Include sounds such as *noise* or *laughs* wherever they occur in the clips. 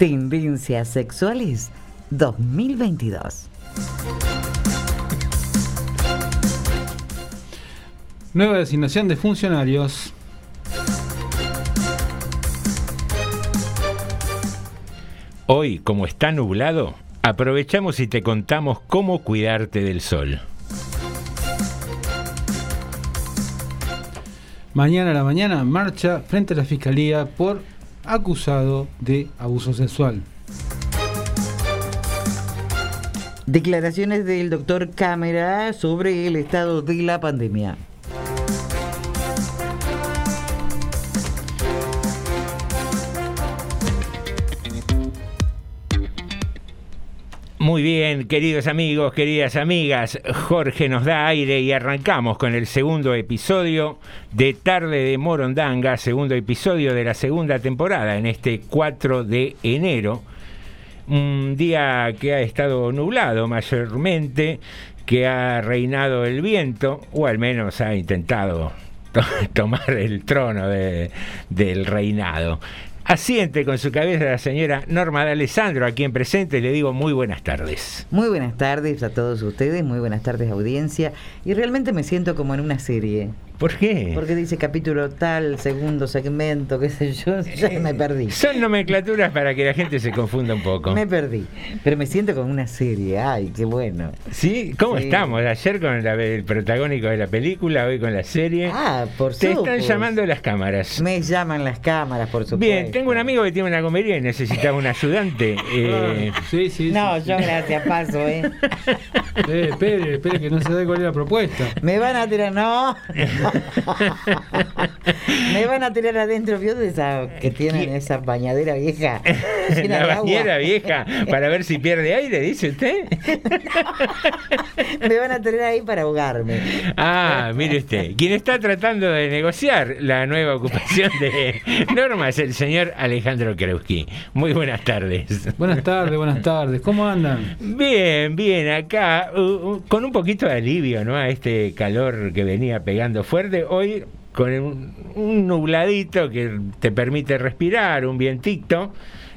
Tendencias sexuales 2022. Nueva designación de funcionarios. Hoy, como está nublado, aprovechamos y te contamos cómo cuidarte del sol. Mañana a la mañana marcha frente a la fiscalía por acusado de abuso sexual. Declaraciones del doctor Cámara sobre el estado de la pandemia. Muy bien, queridos amigos, queridas amigas, Jorge nos da aire y arrancamos con el segundo episodio de Tarde de Morondanga, segundo episodio de la segunda temporada en este 4 de enero. Un día que ha estado nublado mayormente, que ha reinado el viento, o al menos ha intentado to- *laughs* tomar el trono de- del reinado. Asiente con su cabeza la señora Norma de Alessandro, a quien presente le digo muy buenas tardes. Muy buenas tardes a todos ustedes, muy buenas tardes audiencia. Y realmente me siento como en una serie. ¿Por qué? Porque dice capítulo tal, segundo segmento, qué sé yo, *laughs* ya me perdí. Son nomenclaturas para que la gente se confunda un poco. Me perdí. Pero me siento como una serie, ay, qué bueno. ¿Sí? ¿Cómo Sí. estamos? Ayer con la- el protagónico de la película, hoy con la serie. Ah, por Te supuesto. están llamando las cámaras. Me llaman las cámaras, por supuesto. Bien, tengo un amigo que tiene una comedia y necesitaba un ayudante. *laughs* Eh, Sí, sí. No, sí. yo gracias, paso, ¿eh? *laughs* Eh, espere, espere que no se dé cuál es la propuesta. Me van a tirar, no. *laughs* Me van a tirar adentro, ¿vio de esa que tienen esa bañadera vieja? *laughs* La bañera vieja, para ver si pierde aire, dice usted. *laughs* Me van a tener ahí para ahogarme. Ah, mire usted, quien está tratando de negociar la nueva ocupación de Norma es el señor Alejandro Kreuski. Muy buenas tardes. Buenas tardes, buenas tardes. ¿Cómo andan? Bien, bien, acá uh, uh, con un poquito de alivio, ¿no? A este calor que venía pegando fuerte. Hoy con un, un nubladito que te permite respirar, un vientito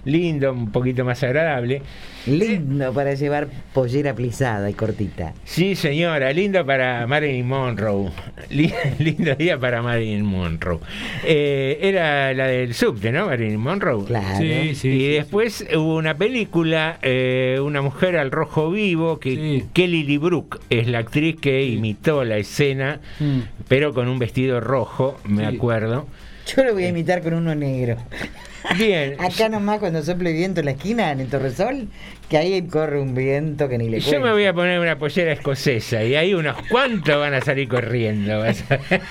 lindo, un poquito más agradable. Lindo para llevar pollera plisada y cortita. Sí, señora, lindo para Marilyn Monroe. *laughs* Li- lindo día para Marilyn Monroe. Eh, era la del subte, ¿no? Marilyn Monroe. Claro. Sí, sí. y sí, después hubo una película, eh, Una mujer al rojo vivo, que Sí. Kelly Lee Brook es la actriz que imitó la escena. Mm. pero con un vestido rojo, me Sí. acuerdo. Yo lo voy a imitar con uno negro. Bien. *laughs* Acá nomás cuando sople viento en la esquina, en el Torresol, que ahí corre un viento que ni le Yo cuento. me voy a poner una pollera escocesa y ahí unos cuantos van a salir corriendo. vas a ver.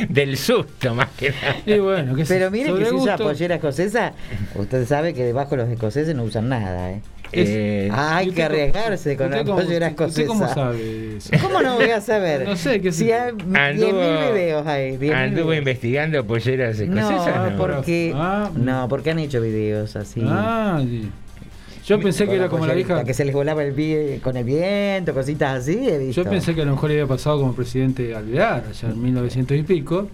*laughs* Del susto más que nada. Y bueno, qué sé, Pero mire que si usa pollera escocesa, usted sabe que debajo los escoceses no usan nada, ¿eh? Es- Eh, Ah, hay ¿Y que arriesgarse con la cómo- pollera ¿Usted escocesa. cómo sabe eso? *laughs* ¿Cómo no voy a saber? No sé, qué si hay 10.000 Anduvo- videos ahí. 10.000 Anduvo investigando polleras escocesas. No, ¿no? porque, Ah. no, porque han hecho videos así. Ah, sí. Yo pensé que era como la vieja. Que se les volaba el pie con el viento, cositas así, he visto. Yo pensé que a lo mejor le había pasado como presidente Alvear, allá en 1900 y pico,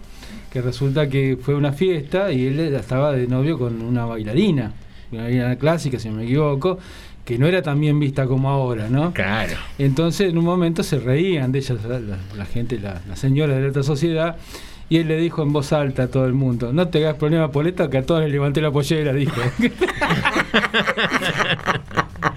que resulta que fue una fiesta y él estaba de novio con una bailarina, una bailarina clásica, si no me equivoco, que no era tan bien vista como ahora, ¿no? Claro. Entonces en un momento se reían de ella, la, la- la gente, la, la señora de la alta sociedad, y él le dijo en voz alta a todo el mundo, no te hagas problema, Poleta, que a todos les levanté la pollera, dijo. *laughs*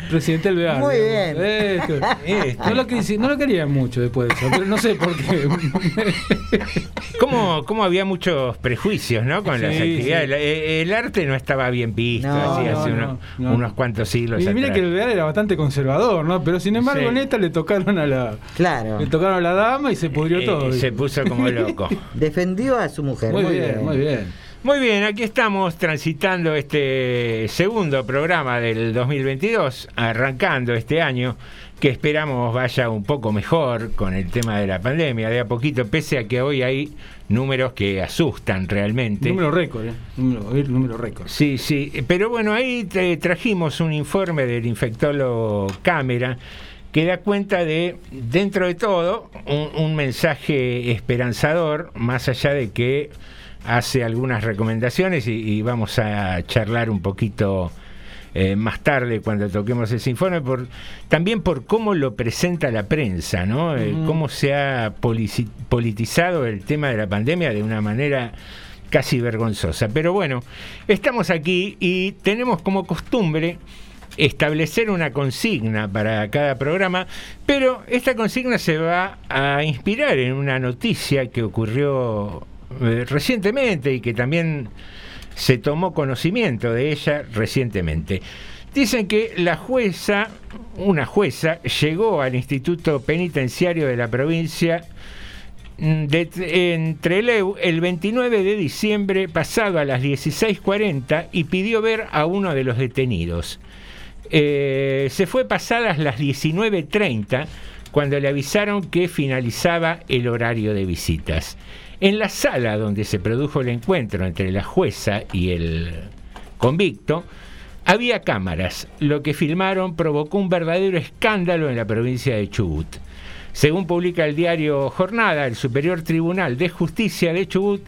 Presidente Alvear. Muy digamos. bien. Esto. Este. No lo, quisi- no lo querían mucho después de eso, pero no sé por qué. *laughs* ¿Cómo, cómo había muchos prejuicios ¿no? con las actividades? sí. Eh, El, arte no estaba bien visto No, así no, hace no, unos, no. unos cuantos siglos Y mira atrás. que Alvear era bastante conservador, ¿no? Pero sin embargo Sí. en esta le tocaron a la Claro. le tocaron a la dama y se pudrió Eh, todo. se puso como *laughs* loco. Defendió a su mujer. muy, bien, muy bien. Muy bien, aquí estamos transitando este segundo programa del 2022, arrancando este año, que esperamos vaya un poco mejor con el tema de la pandemia, de a poquito, pese a que hoy hay números que asustan realmente. Número récord, ¿eh? Número, récord. Sí, sí, pero bueno, ahí te trajimos un informe del infectólogo Cámara que da cuenta de, dentro de todo, un, un mensaje esperanzador, más allá de que hace algunas recomendaciones y, y vamos a charlar un poquito eh, más tarde cuando toquemos ese informe, por, también por cómo lo presenta la prensa, ¿no? Eh, cómo se ha politizado el tema de la pandemia de una manera casi vergonzosa. Pero bueno, estamos aquí y tenemos como costumbre establecer una consigna para cada programa, pero esta consigna se va a inspirar en una noticia que ocurrió eh, recientemente y que también se tomó conocimiento de ella recientemente. Dicen que la jueza, una jueza, llegó al Instituto Penitenciario de la provincia de, en el 29 de diciembre pasado a las 16.40 y pidió ver a uno de los detenidos. Eh, se fue pasadas las 19.30 cuando le avisaron que finalizaba el horario de visitas. En la sala donde se produjo el encuentro entre la jueza y el convicto, había cámaras. Lo que filmaron provocó un verdadero escándalo en la provincia de Chubut. Según publica el diario Jornada, el Superior Tribunal de Justicia de Chubut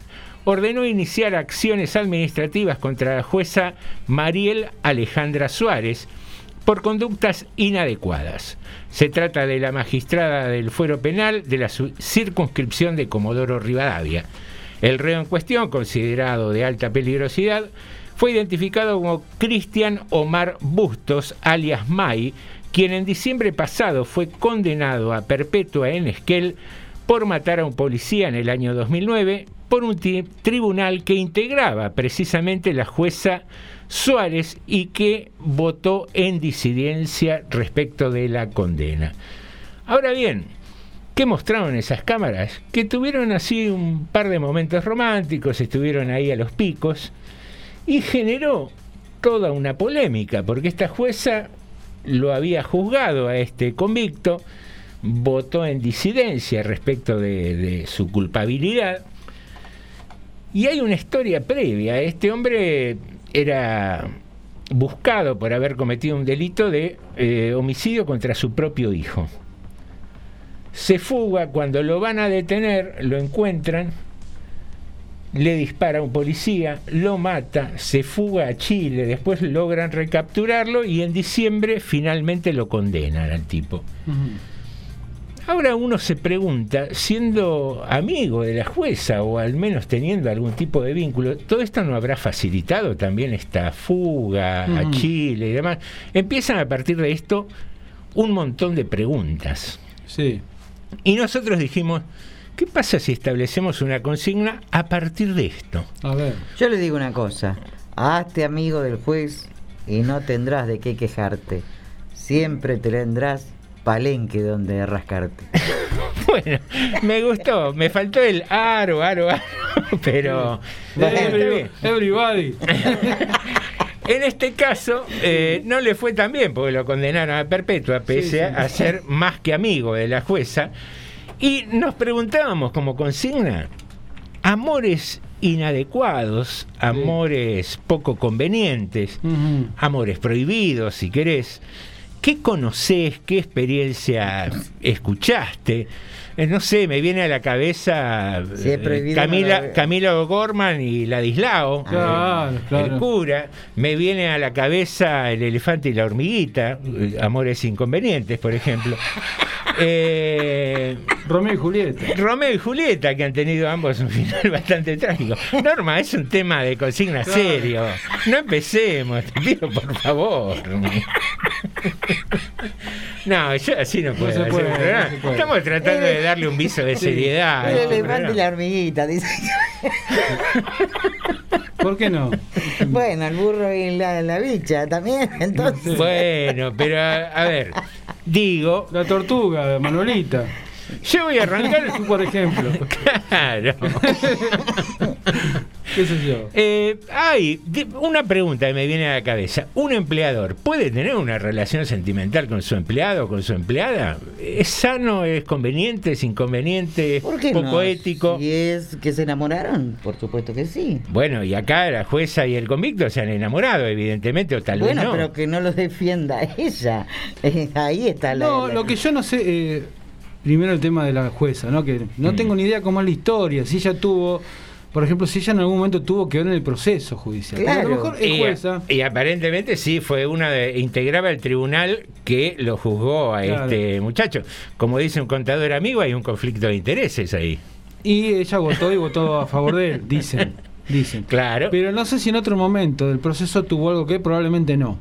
ordenó iniciar acciones administrativas contra la jueza Mariel Alejandra Suárez por conductas inadecuadas. Se trata de la magistrada del fuero penal de la circunscripción de Comodoro Rivadavia. El reo en cuestión, considerado de alta peligrosidad, fue identificado como Cristian Omar Bustos, alias May, quien en diciembre pasado fue condenado a perpetua en Esquel por matar a un policía en el año 2009 por un tribunal que integraba precisamente la jueza Suárez y que votó en disidencia respecto de la condena. Ahora bien, ¿Qué mostraron esas cámaras? Que tuvieron así un par de momentos románticos, estuvieron ahí a los picos y generó toda una polémica, porque esta jueza lo había juzgado a este convicto, votó en disidencia respecto de, de su culpabilidad. Y hay una historia previa. Este hombre era buscado por haber cometido un delito de eh, homicidio contra su propio hijo. Se fuga, cuando lo van a detener, lo encuentran, le dispara a un policía, lo mata, se fuga a Chile, después logran recapturarlo y en diciembre finalmente lo condenan al tipo. Ahora uno se pregunta, siendo amigo de la jueza o al menos teniendo algún tipo de vínculo, ¿todo esto no habrá facilitado también esta fuga a Ujú. Chile y demás? Empiezan a partir de esto un montón de preguntas. Sí. Y nosotros dijimos, ¿qué pasa si establecemos una consigna a partir de esto? A ver. Yo le digo una cosa, hazte amigo del juez y no tendrás de qué quejarte. Siempre tendrás palenque donde rascarte. *laughs* Bueno, me gustó, me faltó el aro, aro, aro, *laughs* pero... Everybody. *laughs* En este caso, eh, no le fue tan bien porque lo condenaron a perpetua, pese Sí, sí. a ser más que amigo de la jueza. Y nos preguntábamos como consigna, amores inadecuados, amores poco convenientes, amores prohibidos, si querés. ¿Qué conocés? ¿Qué experiencia escuchaste? Eh, No sé, me viene a la cabeza es eh, Camila, no lo- Camila O'Gorman y Ladislao, Claro, el claro. cura. Me viene a la cabeza el elefante y la hormiguita, eh, amores inconvenientes, por ejemplo. *laughs* Eh, Romeo y Julieta. Romeo y Julieta, que han tenido ambos un final *laughs* bastante trágico. Norma, es un tema de consigna Claro. serio. No empecemos, te pido por favor. *laughs* No, yo así no puedo. puede, no se puede. Estamos tratando de darle un viso de Sí. seriedad. a El elefante y la hormiguita, dice. *laughs* ¿Por qué no? bueno, el burro y la, la bicha también, entonces. Bueno, pero a, a ver, digo, La tortuga, Manuelita. yo voy a arrancar. Por ejemplo. *laughs* Claro. *laughs* ¿Qué sé yo? Eh, hay di- una pregunta que me viene a la cabeza. ¿Un empleador puede tener una relación sentimental con su empleado o con su empleada? ¿Es sano, es conveniente, es inconveniente, es ¿Por qué poco no? ético? Si es que se enamoraron, por supuesto que sí. Bueno, y acá la jueza y el convicto se han enamorado, evidentemente, o tal bueno, vez no. pero que no lo defienda *laughs* ella. Eh, ahí está la. No, la- lo que yo no sé, eh, primero el tema de la jueza, ¿no? Que no Mm. tengo ni idea cómo es la historia, si ella tuvo, por ejemplo, si ella en algún momento tuvo que ver en el proceso judicial. Porque A Claro. lo mejor es y, jueza. y aparentemente sí, fue una de. integraba el tribunal que lo juzgó a Claro. este muchacho. Como dice un contador amigo, hay un conflicto de intereses ahí. Y ella votó y votó a favor de él, dicen. Dicen. Claro. Pero no sé si en otro momento del proceso tuvo algo que probablemente no.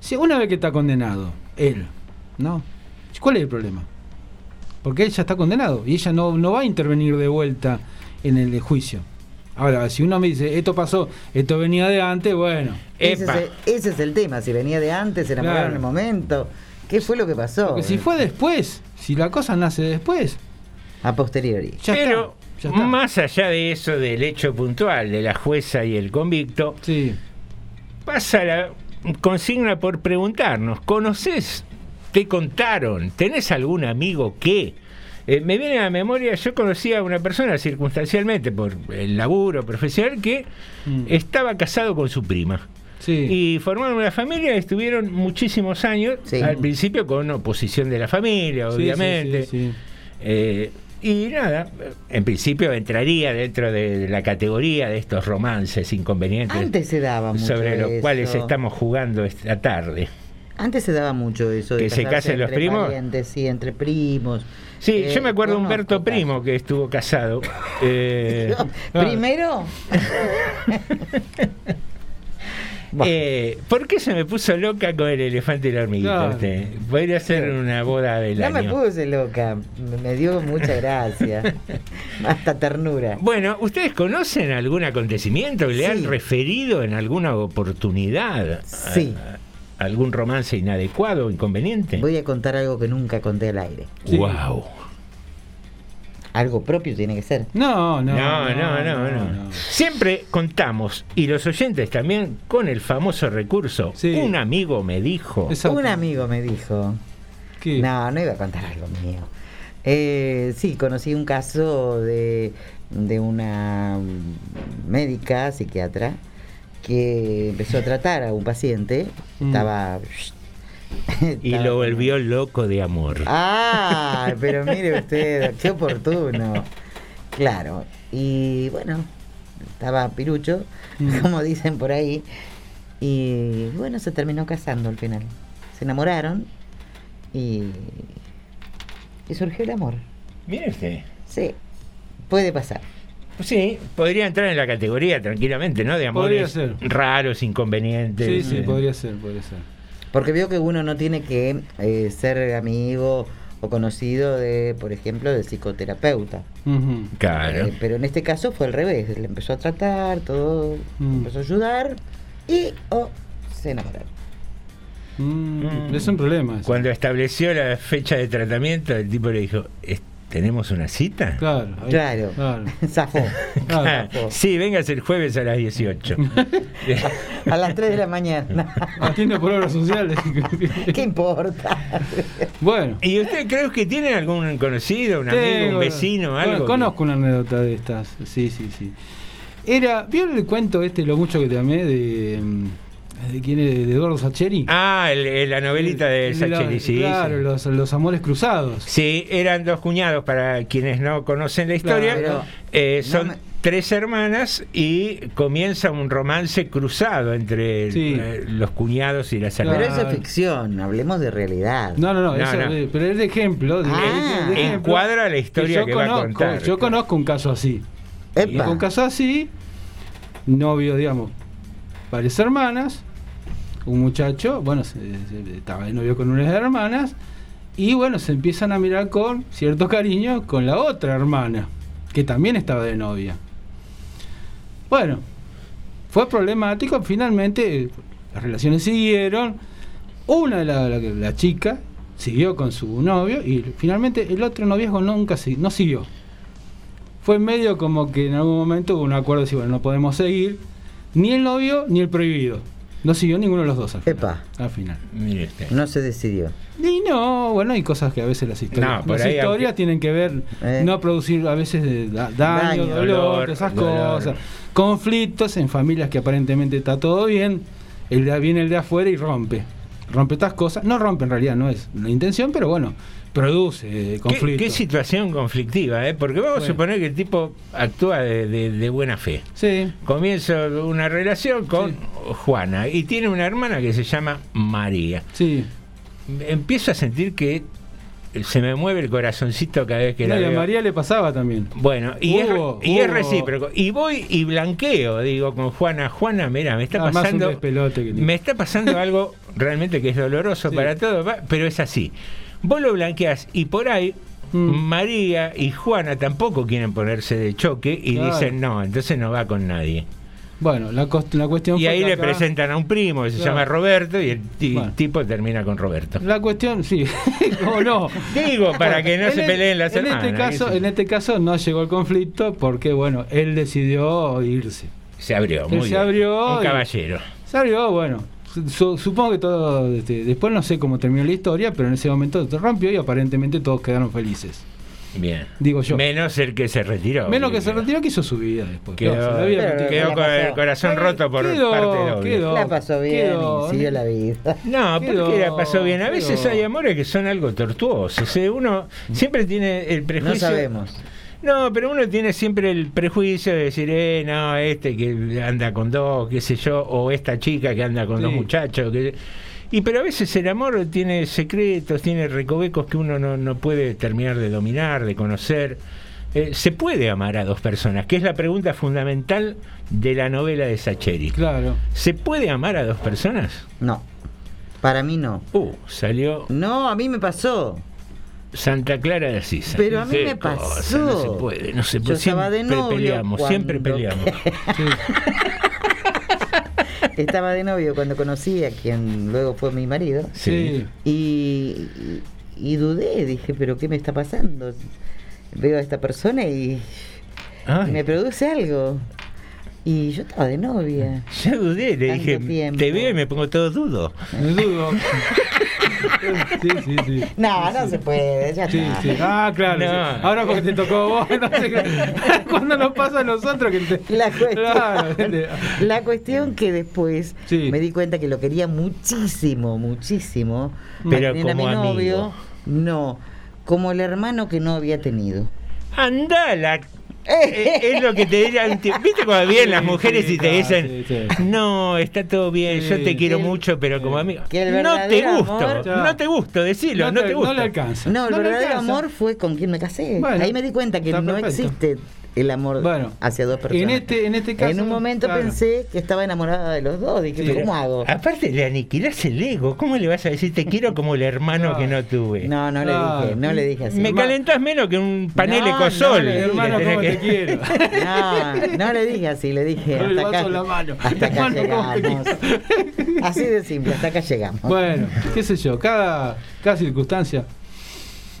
Si una vez que está condenado, él, ¿no? ¿Cuál es el problema? Porque él ya está condenado y ella no, no va a intervenir de vuelta en el juicio. Ahora, si uno me dice, esto pasó, esto venía de antes, bueno. ese, es el, ese es el tema. Si venía de antes, se enamoraron Claro. en el momento. ¿Qué fue lo que pasó? Porque si fue después, si la cosa nace después, A posteriori. ya Pero está. Ya está. más allá de eso, del hecho puntual de la jueza y el convicto, Sí. pasa la consigna por preguntarnos, ¿conoces? ¿Te contaron? ¿Tenés algún amigo que? Eh, me viene a la memoria, yo conocí a una persona circunstancialmente por el laburo profesional que Mm. estaba casado con su prima. Sí. Y formaron una familia, estuvieron muchísimos años, Sí. al principio con oposición de la familia, obviamente. sí, sí, sí. Eh, y nada, en principio entraría dentro de la categoría de estos romances inconvenientes Antes se daba mucho sobre los eso. cuales estamos jugando esta tarde. Antes se daba mucho eso. de ¿Que se casen los entre primos? parientes, sí, entre primos. Sí, Eh, yo me acuerdo de Humberto. Primo que estuvo casado. *laughs* Eh, Primero. *laughs* eh, ¿Por qué se me puso loca con el elefante y la hormiguita? Claro. usted? Podría ser una boda del No me año. puse loca. Me- Me dio mucha gracia. *laughs* Hasta ternura. Bueno, ¿ustedes conocen algún acontecimiento? ¿Le Sí. han referido en alguna oportunidad Sí. a algún romance inadecuado o inconveniente? Voy a contar algo que nunca conté al aire. Sí. Wow. Algo propio tiene que ser. No, no. No, no, no, no. Siempre contamos, y los oyentes también, con el famoso recurso. Sí. Un amigo me dijo. Exacto. Un amigo me dijo. ¿Qué? No, no iba a contar algo mío. Eh, sí, conocí un caso de, de una médica, psiquiatra, que empezó a tratar a un paciente. Mm. Estaba. *laughs* Y lo volvió loco de amor. Ah, *laughs* pero mire usted, qué oportuno. Claro. Y bueno, estaba pirucho, Mm. *laughs* como dicen por ahí. Y bueno, se terminó casando al final. Se enamoraron y, y surgió el amor. Mire usted. Sí, puede pasar. Sí, podría entrar en la categoría tranquilamente, ¿no? De Podría amores ser. raros, inconvenientes. Sí, sí, Eh, podría ser, podría ser. Porque veo que uno no tiene que eh, ser amigo o conocido de, por ejemplo, del psicoterapeuta. Claro. Eh, pero en este caso fue al revés. Le empezó a tratar, todo, Mm. empezó a ayudar y oh, se enamoraron. Mm, Mm. Es un problema. eso. Cuando estableció la fecha de tratamiento, el tipo le dijo, "¿Es- ¿tenemos una cita? Claro. ahí- Claro. claro. *laughs* Zafó. Claro. Sí, vengas el jueves a las 18. *laughs* A las 3 de la mañana. *laughs* Atiende por obras sociales. ¿Qué importa? bueno. ¿Y usted cree que tiene algún conocido, un amigo, Tengo- un vecino, bueno, algo? conozco una anécdota de estas. Sí, sí, sí. Era, ¿vio el cuento este, lo mucho que te amé, de, mm, de quién es? De Eduardo Sacheri? Ah, el- el- la novelita de El la- Sacheri, sí. Claro, sí. Los, los amores cruzados. Sí, eran dos cuñados, para quienes no conocen la historia. Claro. Eh, No son me- tres hermanas y comienza un romance cruzado entre Sí. eh, los cuñados y las Claro. Pero hermanas. eso es ficción, hablemos de realidad. No, no, no, No, eso, no. pero es de ejemplo. de- Ah. de- de ejemplo, Encuadra la historia yo que va a conozco, contar, Yo claro. conozco un caso así. Epa. Un caso así, novio, digamos, varias hermanas, un muchacho, bueno, estaba de novio con unas hermanas, y bueno, se empiezan a mirar con cierto cariño con la otra hermana, que también estaba de novia. Bueno, fue problemático, finalmente las relaciones siguieron, una de la, la, chica siguió con su novio y finalmente el otro noviazgo nunca no siguió. Fue medio como que en algún momento hubo un acuerdo de decir, bueno, no podemos seguir, ni el novio ni el prohibido. No siguió ninguno de los dos al final. Epa. Al final. Mire usted. No se decidió. Y no, bueno, hay cosas que a veces las historias, No, las historias aunque- tienen que ver, Eh. no producir a veces de da- daño, Daño. dolor, Dolor, esas dolor. cosas. Conflictos en familias que aparentemente está todo bien, el de, viene el de afuera y rompe. Rompe estas cosas. No rompe en realidad, no es la intención, pero bueno, produce eh, ¿Qué, conflictos. qué situación conflictiva, ¿eh? Porque vamos a suponer que el tipo actúa de, de- de buena fe. Sí, Comienza una relación con Sí. Juana y tiene una hermana que se llama María. sí. Empiezo a sentir que se me mueve el corazoncito cada vez que No, la y a veo. María le pasaba también. Bueno, y, es, Hubo, y es recíproco. Y voy y blanqueo, digo, con Juana. Juana, mira, me está un pasando. que. Me está pasando algo realmente que es doloroso Sí. para todos, pero es así. Vos lo blanqueás y por ahí. Mm. María y Juana tampoco quieren ponerse de choque y Claro. dicen no, entonces no va con nadie. Bueno, la, la cuestión Y fue ahí le acá- presentan a un primo que se Claro. llama Roberto y el Bueno. tipo termina con Roberto. La cuestión, sí, *laughs* o no. Digo, para que no En se el- peleen las en hermanas. Este en este caso no llegó el conflicto porque, bueno, él decidió irse. Se abrió, Él muy se bien. abrió Un y- caballero. Se abrió, bueno. Su- supongo que todo. este, después no sé cómo terminó la historia, pero en ese momento se rompió y aparentemente todos quedaron felices. Bien. Digo yo. Menos el que se retiró. Menos que se retiró, que hizo su vida después. Quedó, Claro, vida quedó ¿qué con el corazón roto por Quedó, parte quedó. La pasó bien quedó, y siguió la vida. *laughs* No, porque la pasó bien. A veces quedó. hay amores que son algo tortuosos. ¿eh? Uno siempre tiene el No prejuicio. sabemos. No, pero uno tiene siempre el prejuicio de decir, eh, no, este que anda con dos, qué sé yo, o esta chica que anda con Sí. dos muchachos. Que... Y pero a veces el amor tiene secretos, tiene recovecos que uno no, no puede terminar de dominar, de conocer. Eh, ¿Se puede amar a dos personas? Que es la pregunta fundamental de la novela de Sacheri. Claro. ¿Se puede amar a dos personas? No. Para mí no. Uh, salió No, a mí me pasó. Santa Clara de Asís. Pero a mí me cosa, pasó. no se puede, no se Yo puede. estaba de Siempre novio peleamos, siempre *laughs* peleamos. Sí. *laughs* Estaba de novio cuando conocí a quien luego fue mi marido. Sí. Y, y dudé, dije, pero ¿qué me está pasando? veo a esta persona y, me produce algo. Y yo estaba de novia. Yo dudé, le dije, tiempo. te veo y me pongo todo dudo. *laughs* Dudo. Sí, sí, sí. No, no se puede, ya Sí, está. sí. Ah, claro. No. sí. Ahora porque te tocó vos. *laughs* No sé qué. *laughs* Cuando nos pasa a nosotros que te. La cuestión, Claro, la cuestión que después Sí. me di cuenta que lo quería muchísimo, muchísimo. Pero para tener a mi como novio, amigo. no, como el hermano que no había tenido. Andala. Eh, es lo que te tío. ¿Viste cuando vienen las mujeres sí, y te dicen, sí, sí. no, está todo bien, yo te quiero mucho, pero como amigo. que el No te gusto, amor- no te gusto, decilo, no, te, gusto. No le alcanza. No, el verdadero alcanza. amor fue con quien me casé. Bueno, Ahí me di cuenta que no perfecto. existe el amor Bueno, hacia dos personas. en este- en este caso, En un momento claro. pensé que estaba enamorada de los dos. Dije, Sí. ¿cómo hago? Aparte le aniquilás el ego. ¿Cómo le vas a decir te quiero como el hermano No. que no tuve? No, no le dije, no le dije así. Me Ma- calentás menos que un panel No, ecosol. no. Hermano, Que tenés ¿cómo que- te quiero? *laughs* No, no le dije así, le dije. Hasta acá, la mano. hasta acá Hermano, ¿cómo te llegamos. *laughs* Así de simple, hasta acá llegamos. Bueno, qué sé yo, cada, cada circunstancia.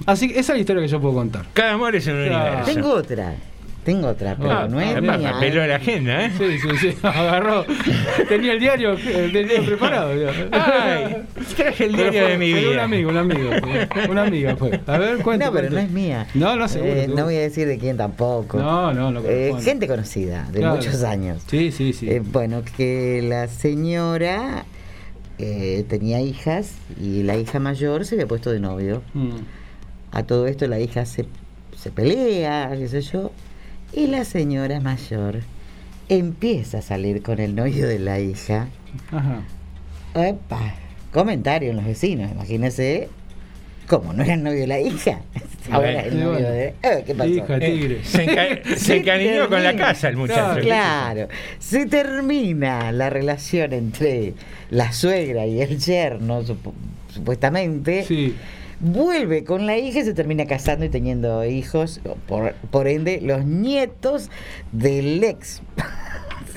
Así que esa es la historia que yo puedo contar. Cada amor es un universo. Tengo otra, tengo otra, pero Ah, no es Papá, mía. peló ¿eh? la agenda, ¿eh? Sí, sí, sí, *laughs* agarró. Tenía el diario, el diario preparado. ya. Ay, traje el diario fue- de mi vida. Un amigo, un amigo. Una amiga fue. A ver, cuenta. No, pero no es mía. No, no, seguro, Eh, no voy a decir de quién tampoco. No, no, no. Eh, gente conocida, de Claro. muchos años. Sí, sí, sí. Eh, bueno, que la señora eh, tenía hijas y la hija mayor se había puesto de novio. Mm. A todo esto la hija se, se pelea, qué sé yo, y la señora mayor empieza a salir con el novio de la hija. Ajá. Epa, comentario en los vecinos, imagínese. ¿Cómo? ¿No era el novio de la hija? *laughs* Ahora es el novio de... Eh, ¿Qué pasó? Hija, Eh, tigre. *laughs* se, enca- se encariñó con la casa el muchacho. Claro, se termina la relación entre la suegra y el yerno, supu- supuestamente. Sí. Vuelve con la hija y se termina casando y teniendo hijos, por, por ende, los nietos del ex.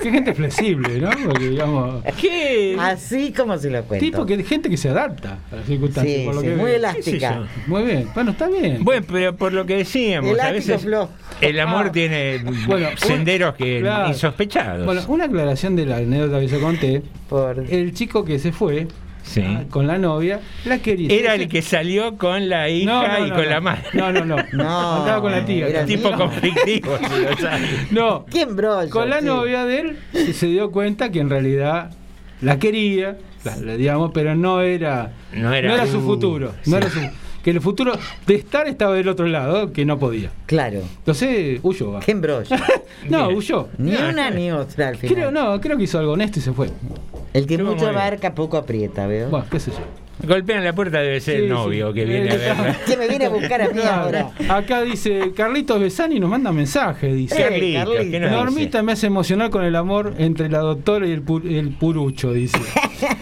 Qué gente flexible, ¿no? Porque, digamos. ¿Qué? Así como se lo cuento. Tipo que gente que se adapta a las circunstancias. Sí, por lo sí, que muy elástica. ¿Qué sé Muy bien. Bueno, está bien. Bueno, pero por lo que decíamos, a Elástico veces flojo. el amor Ah. tiene Bueno, senderos que claro. insospechados. Bueno, una aclaración de la anécdota que yo conté. Por... El chico que se fue Sí. ah, con la novia, la quería. Era el que salió con la hija No, no, y no, con no. la madre. No, no, no. No, Andaba con la tía. era tipo conflictivo, *laughs* si. No. ¿Quién brollo? Con la novia de él se, se dio cuenta que en realidad la quería, la- la- digamos, pero no era, No era- su Uh, futuro. No era su, que el futuro de estar estaba del otro lado, que no podía. Claro. Entonces huyó. va. ¿Qué embrollo? *laughs* No, Bien. huyó. Ni No, una ni otra al final. Creo, no, creo que hizo algo honesto y se fue. El que Estuvo mucho abarca, poco aprieta, ¿veo? Bueno, qué sé yo. Golpean la puerta, debe ser Sí, el novio sí. que viene a Eh, verla. *laughs* Que me viene a buscar a mí ahora. Acá dice Carlitos Besani nos manda mensaje, dice. Eh, Carlitos. Normita me hace emocionar con el amor entre la doctora y el, pu- el purucho, dice.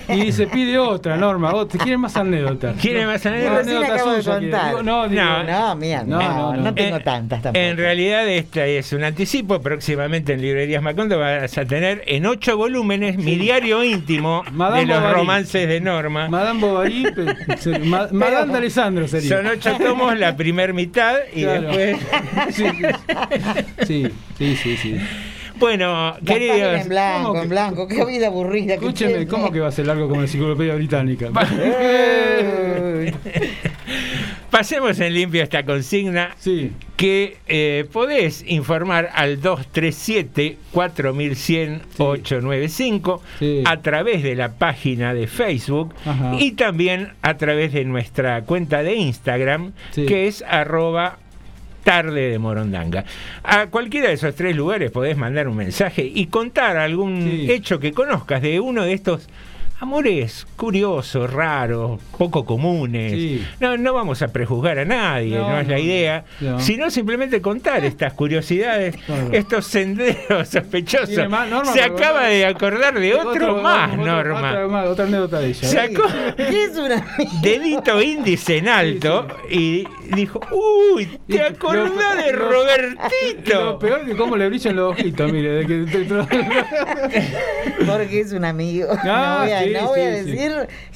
Y dice, pide otra, Norma, otra. ¿Quieren más anécdotas? ¿Quieren más anécdotas? Recién acabo de suya, quiere. contar. Digo, no, digo, No, No, mía, no, No, no, no, no. tengo En- tantas tampoco. En realidad, esta es un anticipo. Próximamente en Librerías Macondo vas a tener en ocho volúmenes mi diario íntimo Madame de los Bovary. romances de Norma. Madame Bovary, Ma- Madame de Alessandro sería. Son ocho tomos, la primer mitad y Claro. después. *laughs* Sí, sí, sí, sí, sí. Bueno, queridos. en blanco, ¿cómo que- en blanco. Qué vida aburrida. Escúcheme. ¿cómo que va a ser largo como la enciclopedia británica? *laughs* Pasemos en limpio esta consigna Sí, que eh, podés informar al 237-4100-895 Sí. a través de la página de Facebook Ajá. y también a través de nuestra cuenta de Instagram Sí. que es arroba tarde de Morondanga. A cualquiera de esos tres lugares podés mandar un mensaje y contar algún Sí. hecho que conozcas de uno de estos amores curiosos, raros, poco comunes. Sí. No, no vamos a prejuzgar a nadie, no, No, es la idea, no. sino simplemente contar estas curiosidades, Claro. estos senderos sospechosos. Tiene más, Norma, Se acaba de acordar de otro, más, otro- Norma. Otra, anécdota de ella. ¿eh? Sacó ¿Qué *laughs* es una *laughs* dedito índice en alto y dijo, uy, ¿te acordás de Robertito? Lo peor que cómo le brillan los ojitos, mire. De que, Porque *laughs* es un amigo. Ah, no voy a sí, no voy a sí. decir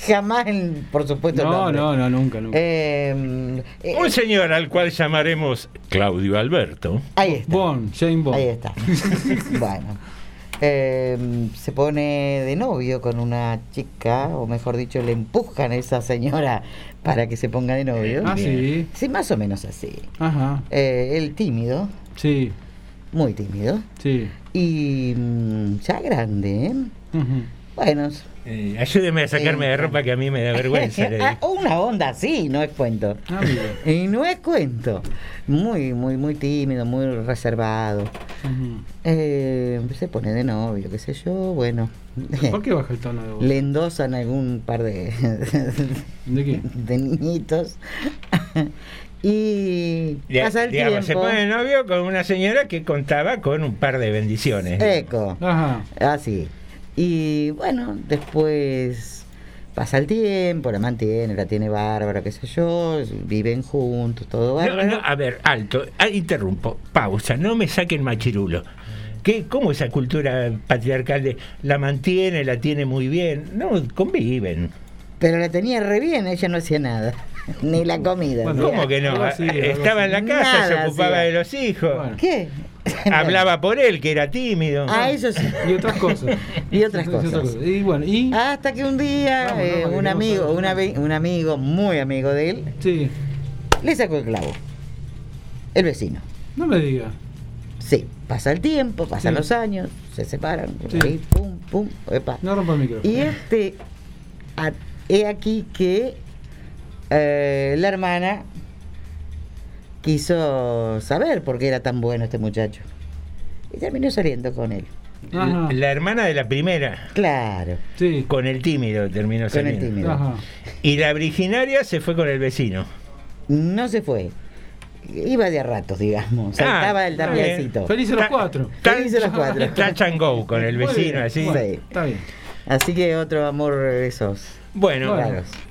jamás, en- por supuesto. el No, no, no, nunca, nunca. Eh, eh, Un señor al cual llamaremos Claudio Alberto. ahí está. Bond, Jane Bond. Ahí está. *laughs* bueno. Eh, se pone de novio con una chica, o mejor dicho, le empujan a esa señora para que se ponga de novio. Ah, sí. Sí, más o menos así. Ajá. Eh, él tímido, Sí, muy tímido, sí. y mm, ya grande, ¿eh? Bueno. Eh, ayúdeme a sacarme de ropa que a mí me da vergüenza. Ah, una onda así, no es cuento. Ah. *laughs* Y no es cuento. Muy, muy, muy tímido, muy reservado. Eh, se pone de novio, qué sé yo, bueno. ¿Por qué baja el tono de voz? Le endosan algún par de, *laughs* ¿De qué? de niñitos. *laughs* y pasa el digamos, se tiempo. pone de novio con una señora que contaba con un par de bendiciones. Eco. Ajá. Así. Y bueno, después pasa el tiempo, la mantiene, la tiene bárbara, qué sé yo, viven juntos, todo bárbaro. no, a ver, alto, ah, interrumpo, pausa, no me saquen machirulo. ¿Qué, ¿Cómo esa cultura patriarcal de la mantiene, la tiene muy bien? No, conviven. Pero la tenía re bien, ella no hacía nada. *laughs* Ni la comida. Bueno, ¿Cómo que no? Estaba en la casa, se ocupaba hacía. de los hijos, Bueno. ¿Qué? *laughs* hablaba por él, que era tímido. Ah, eso sí. Y otras cosas. Y otras Y cosas. Y bueno, y. Hasta que un día Vamos, eh, un amigo, una un amigo muy amigo de él, Sí. le sacó el clavo. El vecino. No me diga. Sí, pasa el tiempo, pasan Sí. los años, se separan, Sí. ahí, pum, pum, epa. No rompa el micrófono. Y este, a- he aquí que eh, la hermana quiso saber por qué era tan bueno este muchacho. Y terminó saliendo con él. Ajá. La hermana de la primera, Claro, Sí. con el tímido terminó con el saliendo. tímido. Ajá. Y la originaria se fue con el vecino. No se fue. Iba de a ratos, digamos. Ah, Saltaba el está bien. tambiecito. Felices los cuatro. Felices los cuatro. Touch and go con el vecino, así. Bueno, Sí. Está bien. Así que otro amor de esos. Bueno,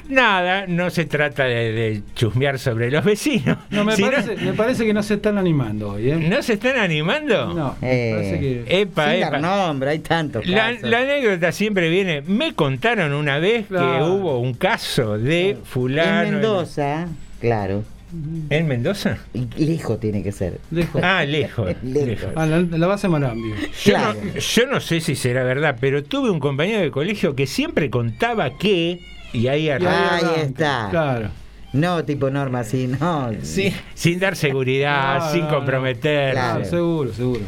nada, no se trata de, de chusmear sobre los vecinos. No, me, Si parece, me parece que no se están animando hoy, ¿eh? ¿No se están animando? No, me Eh, parece que. Epa, Sin epa. dar nombre, hay tantos La, la anécdota siempre viene. Me contaron una vez que hubo un caso de fulano. en Mendoza, claro. ¿En Mendoza? Lejos tiene que ser. Lejos. Ah, lejos. *laughs* Lejos. lejos. Ah, la, la base Marambio. Yo, Claro. no, yo no sé si será verdad, pero tuve un compañero de colegio que siempre contaba que. Y ahí arranca. Ahí está. Claro. No tipo norma así, no. Sí, sin dar seguridad, sin comprometer. Claro, seguro, seguro.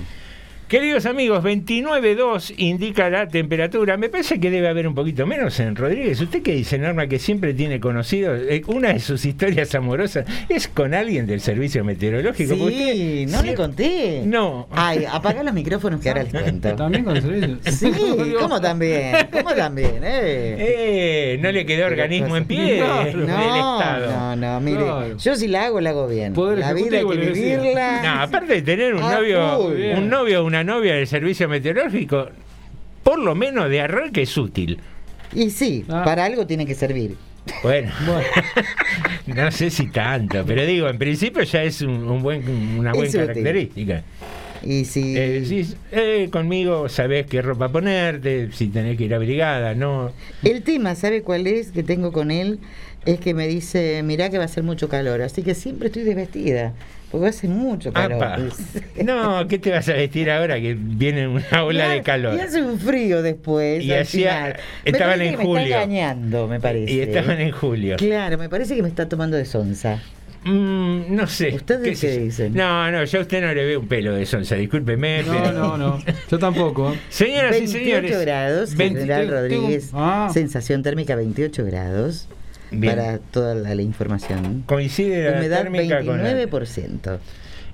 Queridos amigos, 29.2 indica la temperatura. Me parece que debe haber un poquito menos en Rodríguez. ¿Usted qué dice, Norma, que siempre tiene conocido? eh, una de sus historias amorosas es con alguien del servicio meteorológico. Sí, usted no le siempre- conté. No. Ay, apaga los micrófonos que ahora les *laughs* cuento. ¿También con el servicio? Sí, *laughs* ¿cómo también? ¿Cómo también? Eh? Eh, no le quedó organismo en pie Claro. *laughs* del No, Estado. no, no, mire, Claro. yo si la hago, la hago bien. Poder la vida hay que le vivirla. No, aparte de tener un Ah, novio, un novio o una novia del servicio meteorológico, por lo menos de arranque es útil. Y sí, Ah. para algo tiene que servir. Bueno, *laughs* no sé si tanto, pero digo, en principio ya es un, un buen, una buena característica. Y si Eh, decís, eh, conmigo sabés qué ropa ponerte, si tenés que ir abrigada, ¿no? el tema, ¿sabe cuál es que tengo con él? Es que me dice, mirá que va a ser mucho calor, así que siempre estoy desvestida, porque hace mucho calor. *laughs* Apa. No, ¿qué te vas a vestir ahora que viene una ola de calor? Y hace un frío después. Y al hacía- final. Me estaban en que Me julio. está engañando, me parece. Y estaban en julio. Claro, me parece que me está tomando de sonza. Mm, no sé. ¿Ustedes qué dicen? No, no, yo a usted no le veo un pelo de sonza, discúlpeme. No, pero- no, no. Yo tampoco. *laughs* Señoras y 28 señores. grados, 20 General tengo- Rodríguez. ah. Sensación térmica 28 grados. Bien. Para toda la, la información. Coincide la Humedad térmica con la- 29%.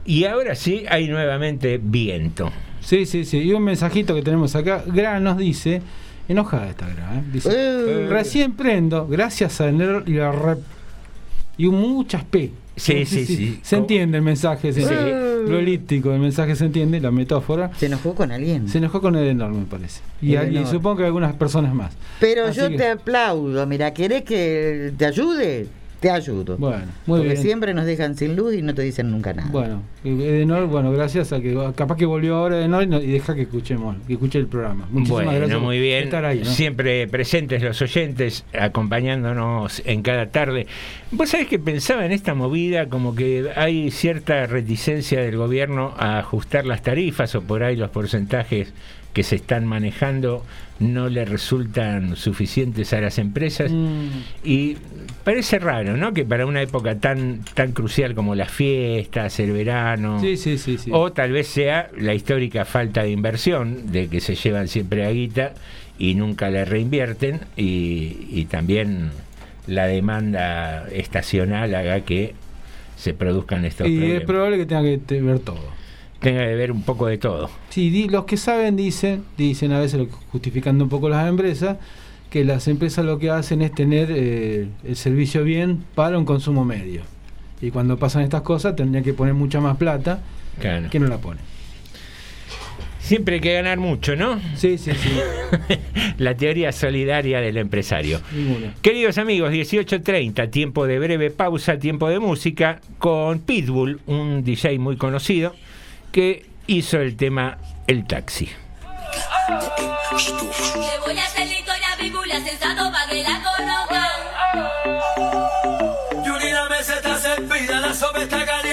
Y ahora sí hay nuevamente viento. Sí, sí, sí. Y un mensajito que tenemos acá. Gra nos dice. Enojada está Gra, ¿eh? Dice. Uh, Recién prendo, gracias a Enero y la rep. Y un muchas P. Sí, sí, sí. Se entiende el mensaje, sí. Sí. Lo elíptico del mensaje se entiende, la metáfora. ¿Se enojó con alguien? Se enojó con Edenor, me parece. Y, supongo que algunas personas más. Pero Así yo que- te aplaudo. Mira, ¿querés que te ayude? Te ayudo. Bueno, muy Porque bien. siempre nos dejan sin luz y no te dicen nunca nada. Bueno, Edenor, bueno, gracias a que capaz que volvió ahora Edenor y, deja que escuchemos, que escuche el programa. Muchísimas bueno, gracias muy por bien. estar ahí. ¿no? Siempre presentes los oyentes, acompañándonos en cada tarde. Vos sabés que pensaba en esta movida como que hay cierta reticencia del gobierno a ajustar las tarifas o por ahí los porcentajes que se están manejando no le resultan suficientes a las empresas Mm, y parece raro, ¿no? Que para una época tan tan crucial como las fiestas, el verano, sí, sí, sí. o tal vez sea la histórica falta de inversión, de que se llevan siempre a guita y nunca la reinvierten, y, y también la demanda estacional haga que se produzcan estos y es problemas. probable que tenga que ver todo. Tenga que ver un poco de todo. Sí, di- los que saben dicen, dicen a veces justificando un poco las empresas, que las empresas lo que hacen es tener eh, el servicio bien para un consumo medio. Y cuando pasan estas cosas tendrían que poner mucha más plata Claro. que no la ponen. Siempre hay que ganar mucho, ¿no? Sí, sí, sí. *laughs* la teoría solidaria del empresario. Ninguna. Queridos amigos, 18.30, tiempo de breve pausa, tiempo de música, con Pitbull, un DJ muy conocido, que hizo el tema El Taxi. Le voy a hacer la. Yuri, está servida, la sopa está caliente.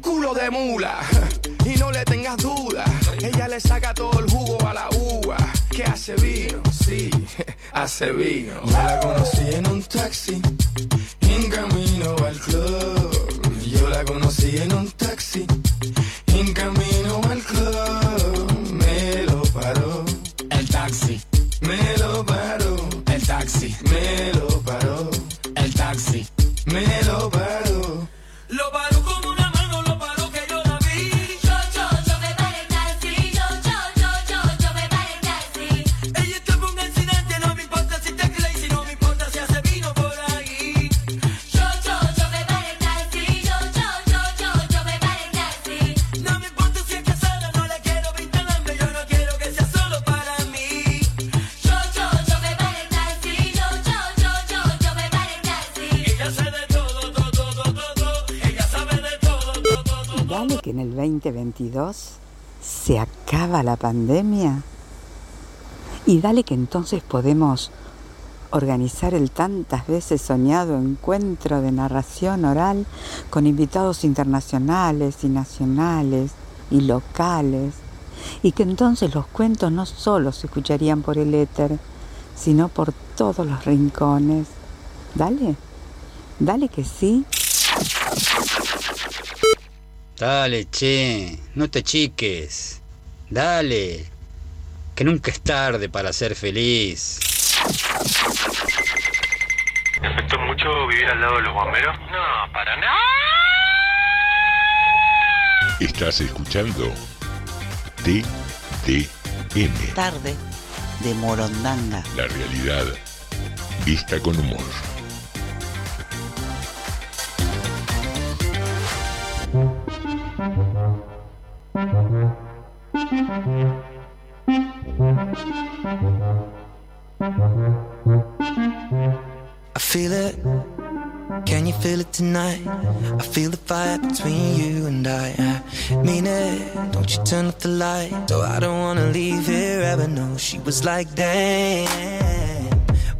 Culo de mula. *laughs* Y no le tengas duda, ella le saca todo el jugo a la uva. Que hace vino, sí, *laughs* hace vino. Yo la conocí en un taxi, en camino al club. Yo la conocí en un taxi, la pandemia y dale que entonces podemos organizar el tantas veces soñado encuentro de narración oral con invitados internacionales y nacionales y locales y que entonces los cuentos no solo se escucharían por el éter, sino por todos los rincones. Dale, dale que sí. Dale, che, no te chiques. Dale, que nunca es tarde para ser feliz. ¿Te afectó mucho vivir al lado de los bomberos? No, para nada. Estás escuchando TDM. Tarde de Morondanga. La realidad vista con humor. I feel it. Can you feel it tonight? I feel the fire between you and I. I mean it. Don't you turn off the light? So I don't wanna leave here ever. No, she was like, damn.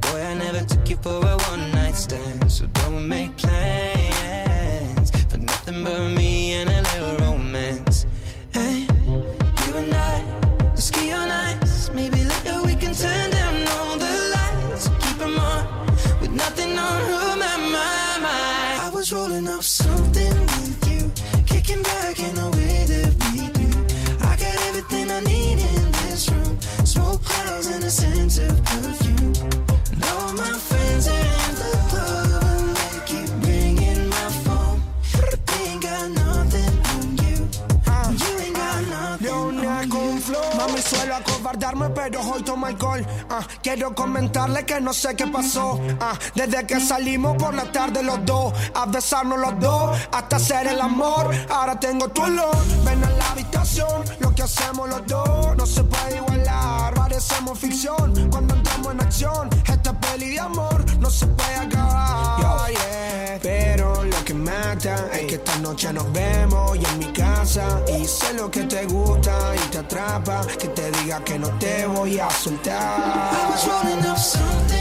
Boy, I never took you for a one night stand. So don't make plans for nothing but me I was suelo acobardarme, pero hoy tomo alcohol. Ah, quiero comentarle que no sé qué pasó. Ah, desde que salimos por la tarde los dos, a besarnos los dos, hasta hacer el amor. Ahora tengo tu olor. Ven a la habitación, lo que hacemos los dos no se puede igualar. Parecemos ficción cuando entramos en acción. Esta peli de amor no se puede acabar. Yo. Pero es que esta noche nos vemos y en mi casa. Y sé lo que te gusta y te atrapa. Que te diga que no te voy a soltar. I was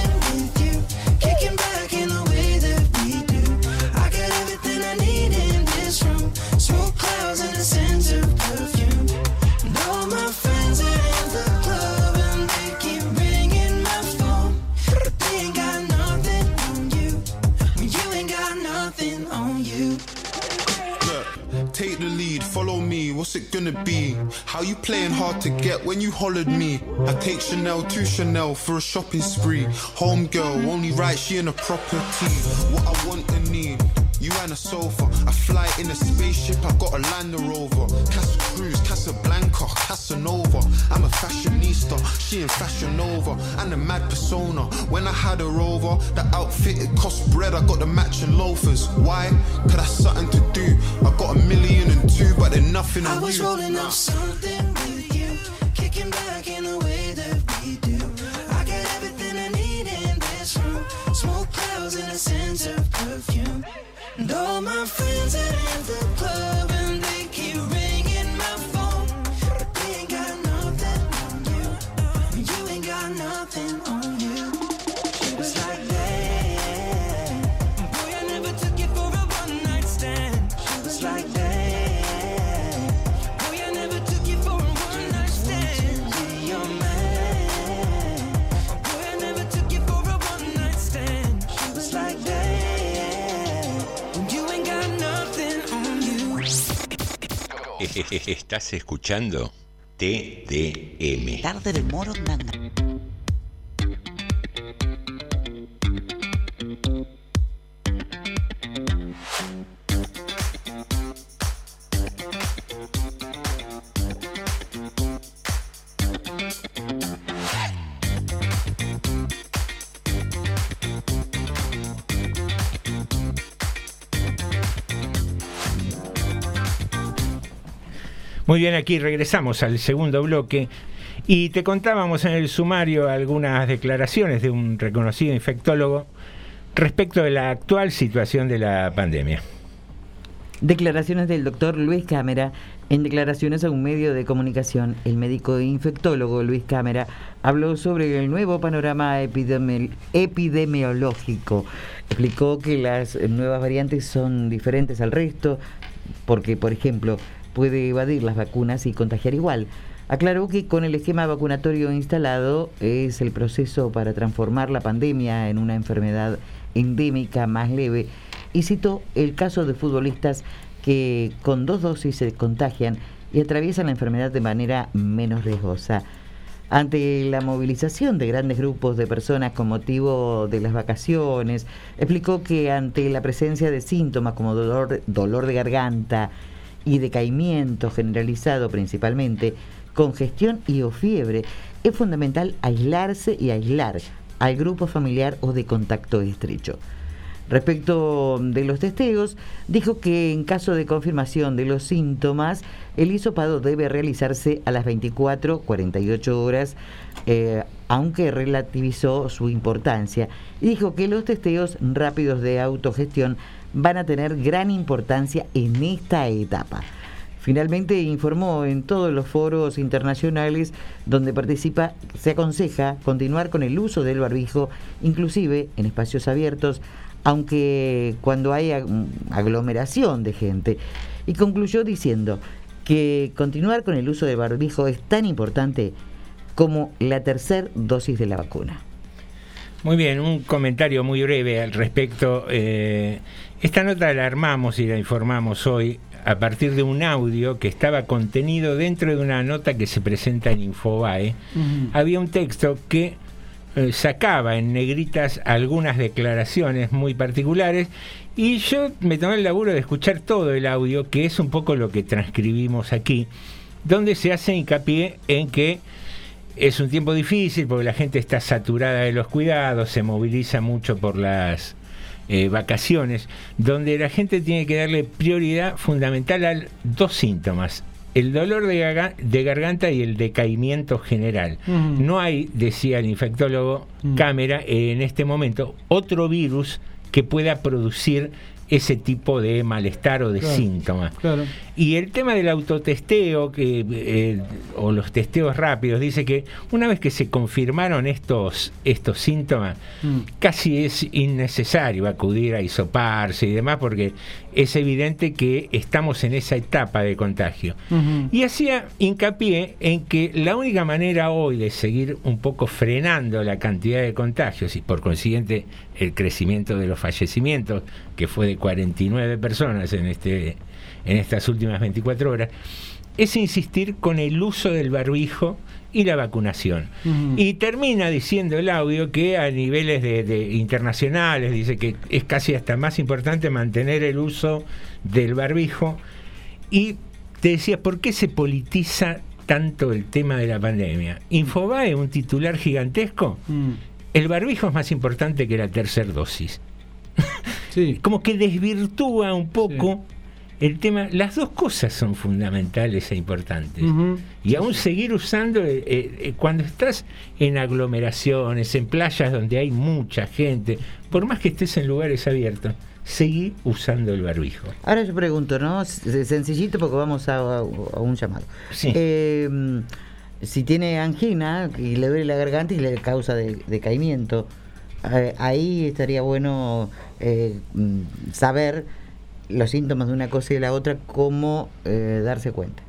hard to get when you hollered me? I take Chanel to Chanel for a shopping spree. Home girl, only right, she in a property. What I want and need. You and a sofa, I fly in a spaceship, I got a Land Rover. Casa Cruz, Casablanca, Casanova. I'm a fashionista, she in Fashion Nova. And a mad persona. When I had her over, the outfit it cost bread, I got the matching loafers. Why? Cause that's something to do. I got a million and two, but they're nothing I was you. rolling up something of perfume. And all my friends are in the club Estás escuchando TDM. Tarde de Morondanga. Muy bien, aquí regresamos al segundo bloque y te contábamos en el sumario algunas declaraciones de un reconocido infectólogo respecto de la actual situación de la pandemia. Declaraciones del doctor Luis Cámara. En declaraciones a un medio de comunicación, el médico infectólogo Luis Cámara habló sobre el nuevo panorama epidemi- epidemiológico. Explicó que las nuevas variantes son diferentes al resto, porque, por ejemplo, puede evadir las vacunas y contagiar igual. Aclaró que con el esquema vacunatorio instalado es el proceso para transformar la pandemia en una enfermedad endémica más leve y citó el caso de futbolistas que con dos dosis se contagian y atraviesan la enfermedad de manera menos riesgosa. Ante la movilización de grandes grupos de personas con motivo de las vacaciones, explicó que ante la presencia de síntomas como dolor, dolor de garganta y decaimiento generalizado principalmente, congestión y o fiebre, es fundamental aislarse y aislar al grupo familiar o de contacto estrecho. Respecto de los testeos, dijo que en caso de confirmación de los síntomas, el hisopado debe realizarse a las 24, 48 horas, eh, aunque relativizó su importancia y dijo que los testeos rápidos de autogestión van a tener gran importancia en esta etapa. Finalmente informó en todos los foros internacionales donde participa, se aconseja continuar con el uso del barbijo, inclusive en espacios abiertos, aunque cuando hay ag- aglomeración de gente. Y concluyó diciendo que continuar con el uso del barbijo es tan importante como la tercera dosis de la vacuna. Muy bien, un comentario muy breve al respecto. Eh, esta nota la armamos y la informamos hoy a partir de un audio que estaba contenido dentro de una nota que se presenta en Infobae. Había un texto que eh, sacaba en negritas algunas declaraciones muy particulares y yo me tomé el laburo de escuchar todo el audio, que es un poco lo que transcribimos aquí, donde se hace hincapié en que es un tiempo difícil porque la gente está saturada de los cuidados, se moviliza mucho por las eh, vacaciones, donde la gente tiene que darle prioridad fundamental a dos síntomas. El dolor de, garganta y el decaimiento general. Ujú. No hay, decía el infectólogo Cámara, en este momento otro virus que pueda producir ese tipo de malestar o de Claro. síntomas. Claro. Y el tema del autotesteo que, eh, o los testeos rápidos dice que una vez que se confirmaron estos, estos síntomas, Mm. casi es innecesario acudir a hisoparse y demás porque es evidente que estamos en esa etapa de contagio. Y hacía hincapié en que la única manera hoy de seguir un poco frenando la cantidad de contagios y por consiguiente el crecimiento de los fallecimientos, que fue de 49 personas en, este, en estas últimas 24 horas, es insistir con el uso del barbijo y la vacunación. Y termina diciendo el audio que a niveles de, de internacionales dice que es casi hasta más importante mantener el uso del barbijo. Y te decía, ¿por qué se politiza tanto el tema de la pandemia? Infobae, un titular gigantesco, Mm. el barbijo es más importante que la tercera dosis. Sí. *laughs* Como que desvirtúa un poco el tema. Las dos cosas son fundamentales e importantes. Y aún seguir usando, eh, eh, eh, cuando estás en aglomeraciones, en playas donde hay mucha gente, por más que estés en lugares abiertos, seguí usando el barbijo. Ahora yo pregunto, ¿no? Sencillito porque vamos a, a- a un llamado. Sí. Eh, si tiene angina y le duele la garganta y le causa de- decaimiento, eh, ahí estaría bueno eh, mm, saber los síntomas de una cosa y de la otra, cómo eh, darse cuenta.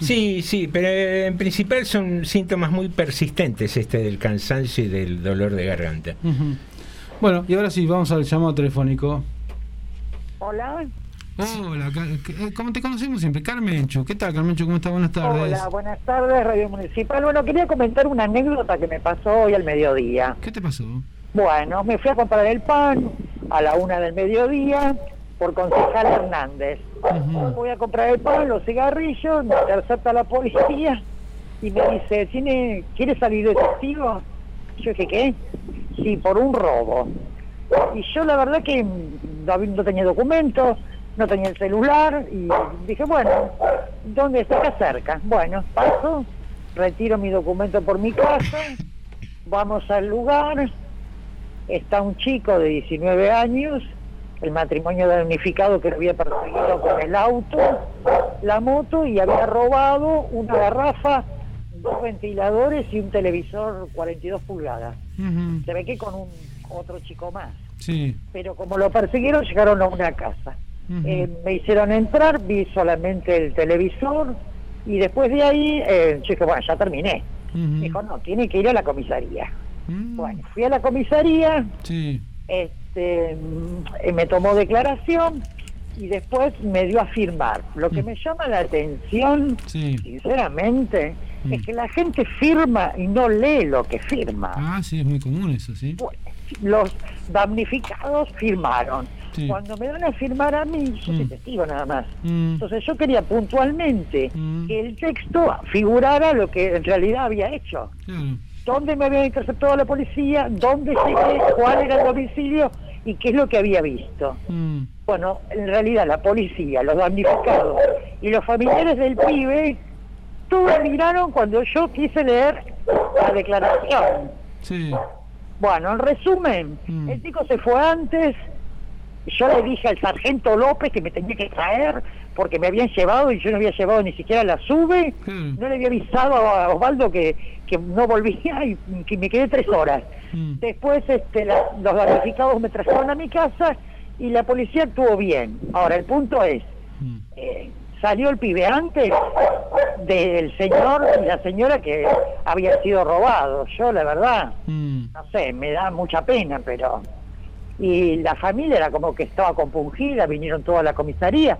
Sí, sí, pero eh, en principal son síntomas muy persistentes este del cansancio y del dolor de garganta. Bueno, y ahora sí, vamos al llamado telefónico. Hola. Hola, Ca- eh, ¿cómo te conocemos siempre? Carmencho. ¿Qué tal, Carmencho? ¿Cómo estás? Buenas tardes. Hola, buenas tardes, Radio Municipal. Bueno, quería comentar una anécdota que me pasó hoy al mediodía. ¿Qué te pasó? Bueno, me fui a comprar el pan a la una del mediodía por concejal Hernández. Voy a comprar el pan, los cigarrillos, me intercepta la policía y me dice, ¿Tiene, ¿quiere salir de testigo? Yo dije, ¿qué? Sí, por un robo. Y yo la verdad que no, no tenía documentos, no tenía el celular y dije, bueno, ¿dónde está acá cerca? Bueno, paso, retiro mi documento por mi casa, vamos al lugar, está un chico de 19 años, el matrimonio de unificado que lo había perseguido con el auto, la moto y había robado una garrafa, dos ventiladores y un televisor 42 pulgadas. Se ve que con un otro chico más. Sí. Pero como lo persiguieron, llegaron a una casa. Eh, me hicieron entrar, vi solamente el televisor y después de ahí, eh, yo dije, bueno, ya terminé. Dijo, no, tiene que ir a la comisaría. Bueno, fui a la comisaría, Sí. Este, mm, eh, me tomó declaración y después me dio a firmar. Lo que me llama la atención, sinceramente, es que la gente firma y no lee lo que firma. Ah, sí, es muy común eso, sí. los damnificados firmaron. Sí. Cuando me dan a firmar a mí, yo soy testigo nada más. Mm. Entonces yo quería puntualmente que el texto figurara lo que en realidad había hecho. ¿Dónde me había interceptado la policía? ¿Dónde llegué? ¿Cuál era el domicilio? ¿Y qué es lo que había visto? Mm. Bueno, en realidad la policía, los damnificados y los familiares del pibe, todos miraron cuando yo quise leer la declaración. Sí. Bueno, en resumen, el chico se fue antes, yo le dije al sargento López que me tenía que traer porque me habían llevado y yo no había llevado ni siquiera la sube, no le había avisado a Osvaldo que, que no volvía y que me quedé tres horas. Después este, la- los damnificados me trajeron a mi casa y la policía actuó bien. Ahora, el punto es, eh, salió el pibe antes del señor y la señora que había sido robado. Yo, la verdad, no sé, me da mucha pena, pero... Y la familia era como que estaba compungida, vinieron toda la comisaría,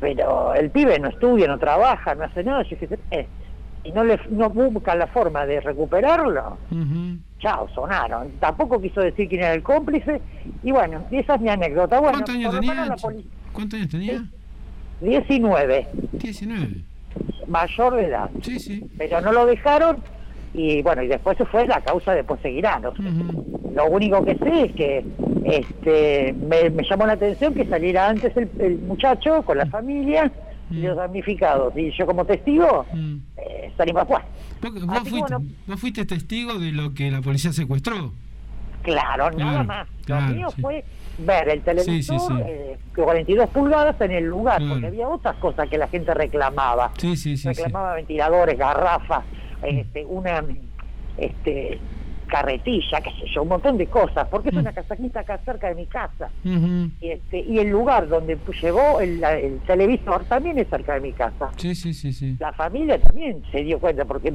pero el pibe no estudia, no trabaja, no hace nada. Yo dije, eh, y no, le, no buscan la forma de recuperarlo, chao, sonaron. Tampoco quiso decir quién era el cómplice, y bueno, y esa es mi anécdota. Bueno, ¿Cuántos años tenía? ¿Cuántos años tenía? 19, 19. mayor de edad. Sí, sí. Pero no lo dejaron y bueno, y después se fue la causa, después seguirá. no sé. Lo único que sé es que este me, me llamó la atención que saliera antes el, el muchacho con la familia y los damnificados. Y yo como testigo eh, salimos afuera. Vos, vos fuiste, vos fuiste testigo de lo que la policía secuestró. Claro, nada más. claro, lo mío sí. fue ver el televisor Sí, sí, eh, 42 pulgadas en el lugar, Claro. porque había otras cosas que la gente reclamaba. Sí, sí, sí. sí. reclamaba ventiladores, garrafas, este, una este, carretilla, qué sé yo, un montón de cosas, porque Mm. es una casajita acá cerca de mi casa. Y, este, y el lugar donde llevó el, televisor también es cerca de mi casa. Sí, sí, sí, sí. La familia también se dio cuenta, porque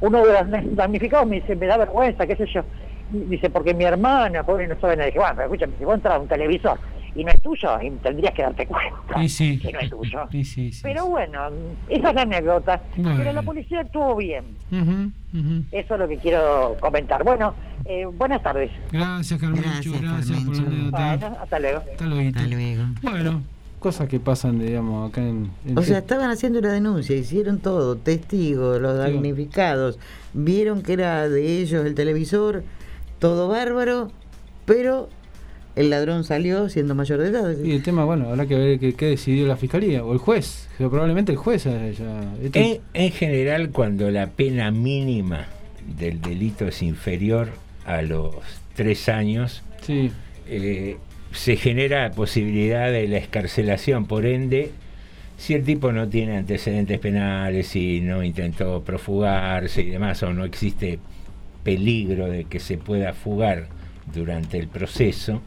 uno de los damnificados me dice, me da vergüenza, qué sé yo. Dice, porque mi hermana, pobre, no sabe nada. Dije, bueno, escúchame, si vos entras a un televisor y no es tuyo, y tendrías que darte cuenta sí. que no es tuyo. Sí, sí. Pero bueno, esa es la anécdota. Bueno. Pero la policía actuó bien. Eso es lo que quiero comentar. Bueno, eh, buenas tardes. Gracias, Carmencho. Gracias, por la anécdota. Bueno, hasta luego. Hasta luego. Bueno, cosas que pasan, digamos, acá en. en O sea, estaban haciendo la denuncia, hicieron todo, testigos, los damnificados, vieron que era de ellos el televisor, todo bárbaro, pero el ladrón salió siendo mayor de edad. Y el tema, bueno, habrá que ver qué, qué decidió la fiscalía o el juez. que probablemente el juez haya- En, en general, cuando la pena mínima del delito es inferior a los tres años, eh, se genera posibilidad de la escarcelación. Por ende, si el tipo no tiene antecedentes penales y no intentó profugarse y demás, o no existe peligro de que se pueda fugar durante el proceso,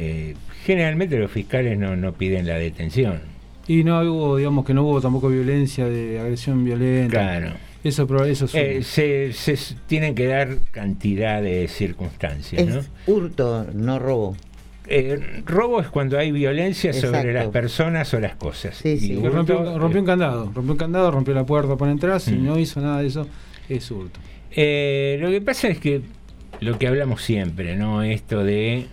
eh, generalmente los fiscales no, no piden la detención. Y no hubo, digamos que no hubo tampoco violencia de agresión violenta. Claro. Eso, eso. Eh, se, se tienen que dar cantidad de circunstancias, ¿no? Es hurto, no robo. Eh, robo es cuando hay violencia sobre las personas o las cosas. Y Que hurto, rompió, rompió un candado, rompió un candado, rompió la puerta para entrar, si Mm. no hizo nada de eso, es hurto. Eh, lo que pasa es que lo que hablamos siempre, ¿no? Esto de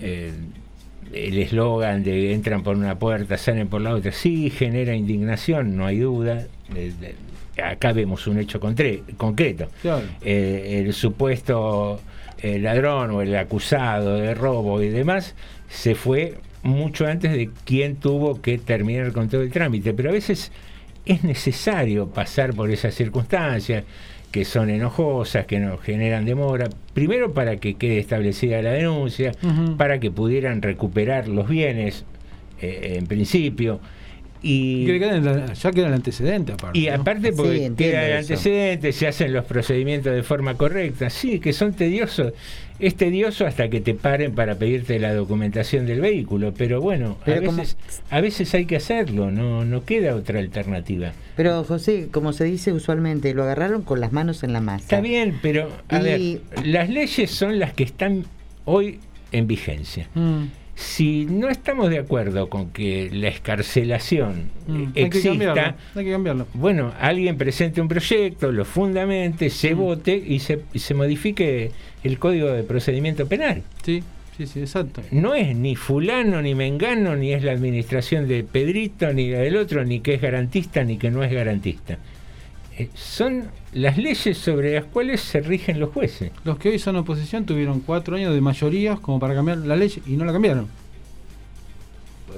el eslogan de entran por una puerta, salen por la otra, sí genera indignación, no hay duda. Eh, acá vemos un hecho concreto. Claro. Eh, el supuesto eh, ladrón o el acusado de robo y demás se fue mucho antes de quien tuvo que terminar con todo el trámite, pero a veces es necesario pasar por esas circunstancias que son enojosas, que nos generan demora, primero para que quede establecida la denuncia, para que pudieran recuperar los bienes eh, en principio. Y, Y que queda en la- ya queda el antecedente aparte. y ¿no? aparte porque Sí, queda el eso. antecedente, se hacen los procedimientos de forma correcta, sí, que son tediosos. Es tedioso hasta que te paren para pedirte la documentación del vehículo, pero bueno, a, como- veces, a veces hay que hacerlo, no, no queda otra alternativa. Pero José, como se dice usualmente, lo agarraron con las manos en la masa. Está bien, pero a Y- ver, las leyes son las que están hoy en vigencia. Mm. si no estamos de acuerdo con que la escarcelación Mm, eh, hay que exista, cambiarlo, hay que cambiarlo. bueno, alguien presente un proyecto, lo fundamente, se vote y se, y se modifique el código de procedimiento penal. Sí, sí, sí, exacto. No es ni fulano, ni mengano, ni es la administración de Pedrito, ni la del otro, ni que es garantista, ni que no es garantista. Eh, son las leyes sobre las cuales se rigen los jueces. Los que hoy son oposición tuvieron cuatro años de mayorías como para cambiar la ley y no la cambiaron.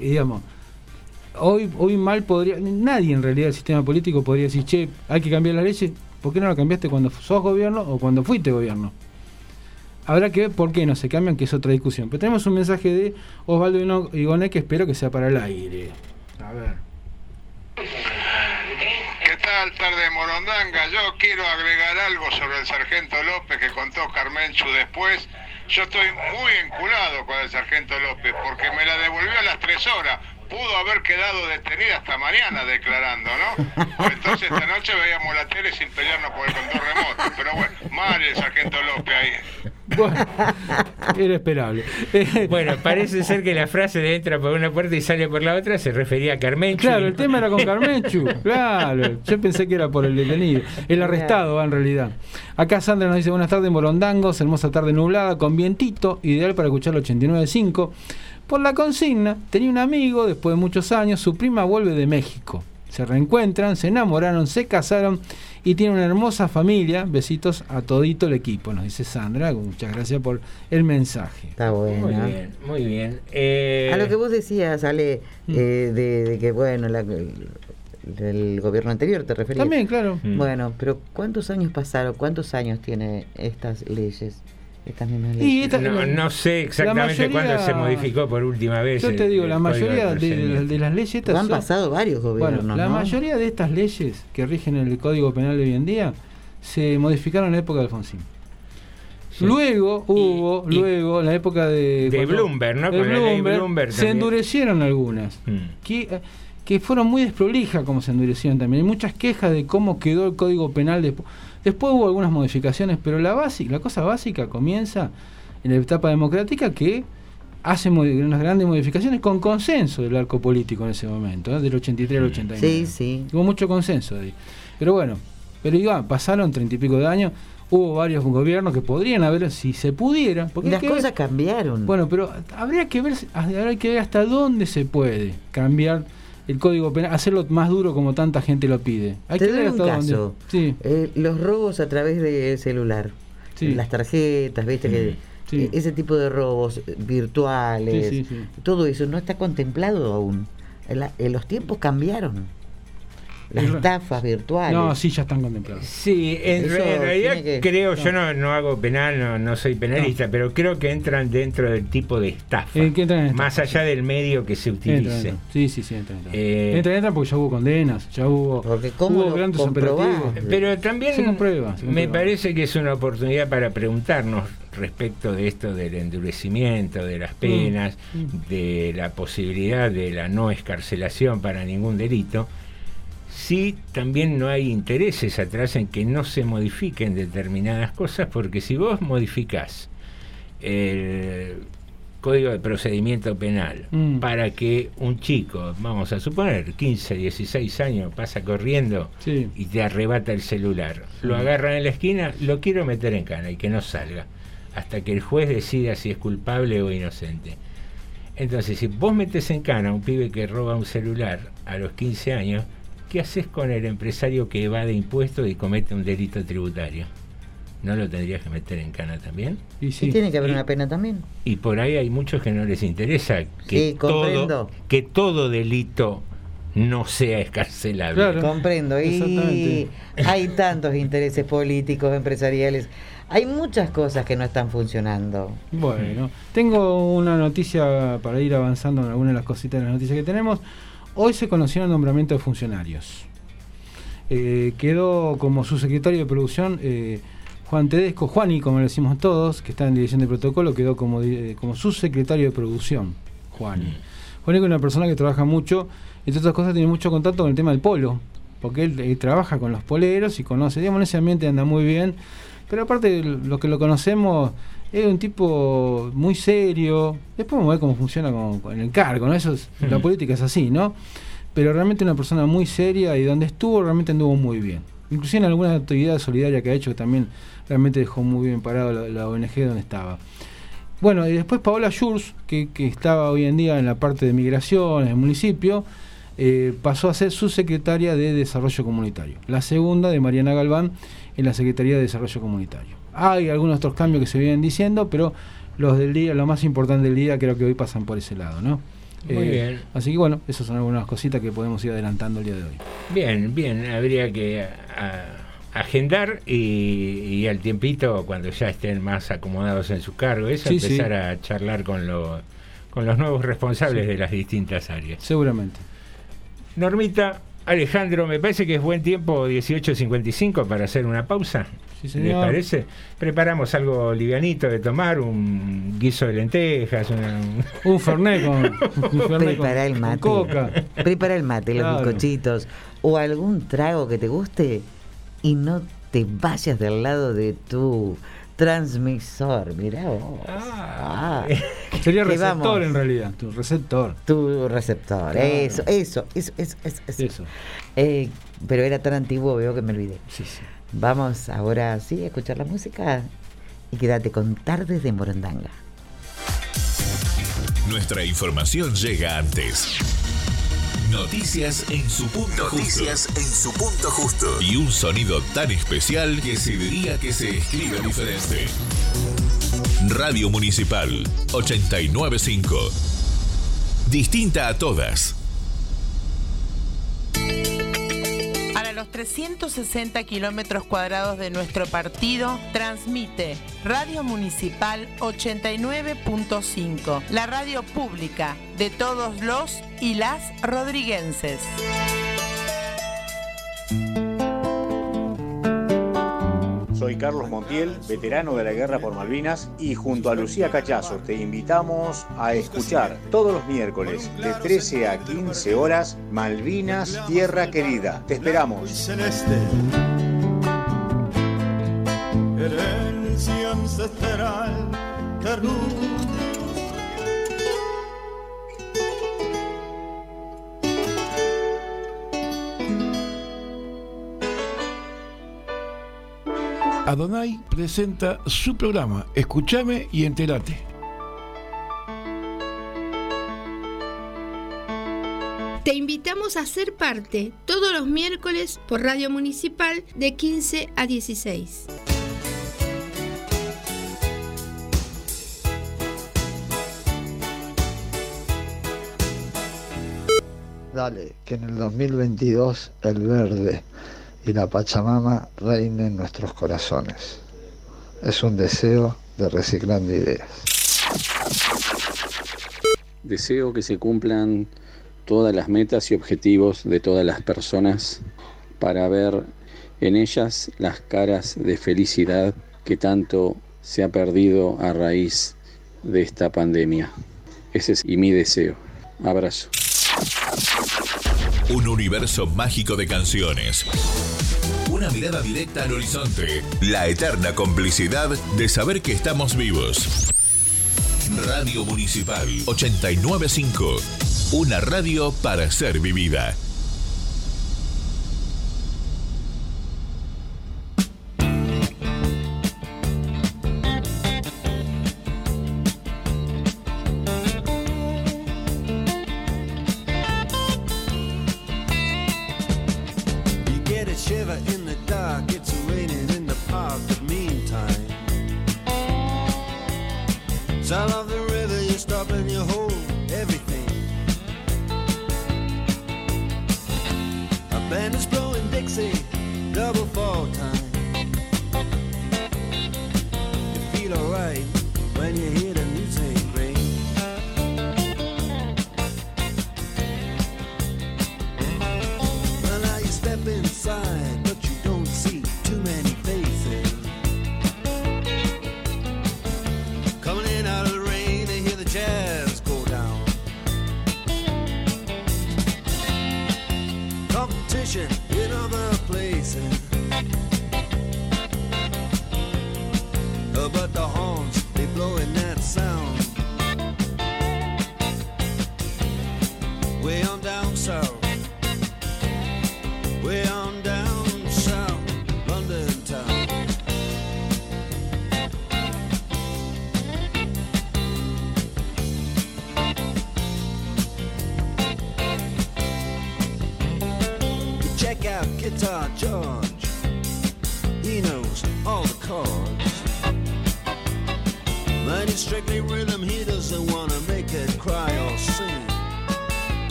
Y digamos, hoy, hoy mal podría, nadie en realidad del sistema político podría decir, che, hay que cambiar la ley, ¿por qué no la cambiaste cuando sos gobierno o cuando fuiste gobierno? Habrá que ver por qué no se cambian, que es otra discusión. Pero tenemos un mensaje de Osvaldo Igoné que espero que sea para el aire. A ver. ¿Qué tal, tarde de Morondanga? Yo quiero agregar algo sobre el sargento López que contó Carmenchu después. Yo estoy muy enculado con el sargento López porque me la devolvió a las tres horas. Pudo haber quedado detenida hasta mañana declarando, ¿no? Entonces esta noche veíamos la tele sin pelearnos por el control remoto. Pero bueno, mal el sargento López ahí. Bueno, era esperable. Bueno, parece ser que la frase de entra por una puerta y sale por la otra se refería a Carmen. Claro, el tema era con Carmenchu. Claro, yo pensé que era por el detenido. El arrestado, va, en realidad. Acá Sandra nos dice: Buenas tardes, Morondangos. Hermosa tarde nublada, con vientito, ideal para escuchar el 89.5. Por la consigna, tenía un amigo, después de muchos años, su prima vuelve de México. Se reencuentran, se enamoraron, se casaron y tienen una hermosa familia. Besitos a todito el equipo, nos dice Sandra. Muchas gracias por el mensaje. Está bueno. Muy bien, muy bien. Eh, A lo que vos decías, Ale, Mm. eh, de, de que, bueno, la- el, el gobierno anterior te referías. También, claro. Mm. Bueno, pero ¿cuántos años pasaron? ¿Cuántos años tiene estas leyes? Y esta- no, no sé exactamente mayoría- cuándo se modificó por última vez. Yo te digo, el la mayoría de, procedimiento. de- de las leyes estas Han son- pasado varios gobiernos, Bueno, la ¿no? mayoría de estas leyes que rigen el Código Penal de hoy en día se modificaron en la época de Alfonsín. Luego hubo, y- luego, en la época de. de Bloomberg, ¿no? de Con la ley Bloomberg, Bloomberg se endurecieron algunas. Mm. Que, que fueron muy desprolijas como se endurecieron también. Hay muchas quejas de cómo quedó el Código Penal después. Después hubo algunas modificaciones, pero la, básica, la cosa básica comienza en la etapa democrática que hace modi- unas grandes modificaciones con consenso del arco político en ese momento, ¿eh? del 83 al 89. Sí, sí. Hubo mucho consenso ahí. Pero bueno, pero digo, pasaron treinta y pico de años, hubo varios gobiernos que podrían haber, si se pudiera. Porque las ver- cosas cambiaron. bueno, pero habría que ver, habría que ver hasta dónde se puede cambiar el código penal, hacerlo más duro como tanta gente lo pide. Hay Te que doy un caso. Sí. Eh, los robos a través del celular. Sí. Las tarjetas, viste que Sí. eh, ese tipo de robos eh, virtuales, Sí, sí, sí. todo eso no está contemplado aún. La- eh, los tiempos cambiaron. Las estafas virtuales. No, sí, ya están contemplados. Sí, en, realidad que- creo, no. yo no, no hago penal, no, no soy penalista, pero creo que entran dentro del tipo de estafa. Eh, entran estafa, más allá del medio que se Entra, utilice. entra. Sí, sí, sí, entra, entra. Eh, entra, entra porque ya hubo condenas, ya hubo, ¿cómo hubo grandes operativos. Pero también Se comprueba, se me parece que es una oportunidad para preguntarnos respecto de esto del endurecimiento de las penas, Mm. de la posibilidad de la no escarcelación para ningún delito, si también no hay intereses atrás en que no se modifiquen determinadas cosas, porque si vos modificás el Código de Procedimiento Penal Mm. para que un chico, vamos a suponer, 15, 16 años, pasa corriendo Sí. y te arrebata el celular, lo agarran en la esquina, lo quiero meter en cana y que no salga, hasta que el juez decida si es culpable o inocente. Entonces, si vos metes en cana a un pibe que roba un celular a los 15 años, ¿qué haces con el empresario que evade impuestos y comete un delito tributario? ¿No lo tendrías que meter en cana también? Y sí. tiene que haber Y- una pena también. Y por ahí hay muchos que no les interesa que, Sí, comprendo. todo, que todo delito no sea escarcelable. Claro. Comprendo. Y Exactamente. hay tantos intereses políticos, empresariales. Hay muchas cosas que no están funcionando. Bueno, tengo una noticia para ir avanzando en algunas de las cositas de las noticias que tenemos. Hoy se conoció el nombramiento de funcionarios. Eh, quedó como subsecretario de producción eh, Juan Tedesco, Juani, como le decimos todos, que está en dirección de protocolo, quedó como, eh, como subsecretario de producción, Juani. Juani es una persona que trabaja mucho, entre otras cosas tiene mucho contacto con el tema del polo, porque él, trabaja con los poleros y conoce, digamos, en ese ambiente anda muy bien, pero aparte de lo que lo conocemos, Es un tipo muy serio. Después vamos a ver cómo funciona con, con el cargo, ¿no? Eso es- la política es así, ¿no? Pero realmente una persona muy seria y donde estuvo realmente anduvo muy bien. Inclusive en alguna actividad solidaria que ha hecho que también realmente dejó muy bien parado la, la ONG donde estaba. Bueno, y después Paola Schurz, que, que estaba hoy en día en la parte de migraciones del municipio, eh, pasó a ser su secretaria de Desarrollo Comunitario. La segunda de Mariana Galván en la Secretaría de Desarrollo Comunitario. Hay algunos otros cambios que se vienen diciendo, pero los del día, lo más importante del día, creo que hoy pasan por ese lado, ¿no? Eh, Muy bien. Así que bueno, esas son algunas cositas que podemos ir adelantando el día de hoy. Bien, bien, habría que a- agendar y, y al tiempito, cuando ya estén más acomodados en su cargo, eso, Sí, sí. empezar a charlar con, lo- con los nuevos responsables de las distintas áreas. Seguramente. Normita, Alejandro, me parece que es buen tiempo 18.55 para hacer una pausa. Sí, ¿Les señor. parece? Preparamos algo livianito de tomar, un guiso de lentejas, una- Un fernet con, un *laughs* Prepara con- el con mate. coca. Prepara el mate, los bizcochitos o algún trago que te guste y no te vayas del lado de tu transmisor. Mirá vos. Ah. *laughs* Sería Que receptor vamos. en realidad, tu receptor. Tu receptor, Claro. eso, eso, eso, eso, eso, eso. Eso. Eh, pero era tan antiguo, veo que me olvidé. Sí, sí. Vamos ahora sí a escuchar la música y quédate con Tardes de Morondanga. Nuestra información llega antes. Noticias en su punto Noticias justo. en su punto justo. Y un sonido tan especial que se diría que se escribe diferente. Radio Municipal 895. Distinta a todas. Los 360 kilómetros cuadrados de nuestro partido, transmite Radio Municipal 89.5, la radio pública de todos los y las rodriguenses. Soy Carlos Montiel, veterano de la Guerra por Malvinas, y junto a Lucía Cachazo te invitamos a escuchar todos los miércoles de 13 a 15 horas Malvinas, Tierra Querida. Te esperamos. herencia ancestral. Adonai presenta su programa Escúchame y entérate. Te invitamos a ser parte todos los miércoles por Radio Municipal de 15 a 16. Dale, que en el 2022 el verde y la Pachamama reinen en nuestros corazones. Es un deseo de reciclando ideas. Deseo que se cumplan todas las metas y objetivos de todas las personas para ver en ellas las caras de felicidad que tanto se ha perdido a raíz de esta pandemia. Ese es y mi deseo. Abrazo. Un universo mágico de canciones. Una mirada directa al horizonte. La eterna complicidad de saber que estamos vivos. Radio Municipal 895. Una radio para ser vivida.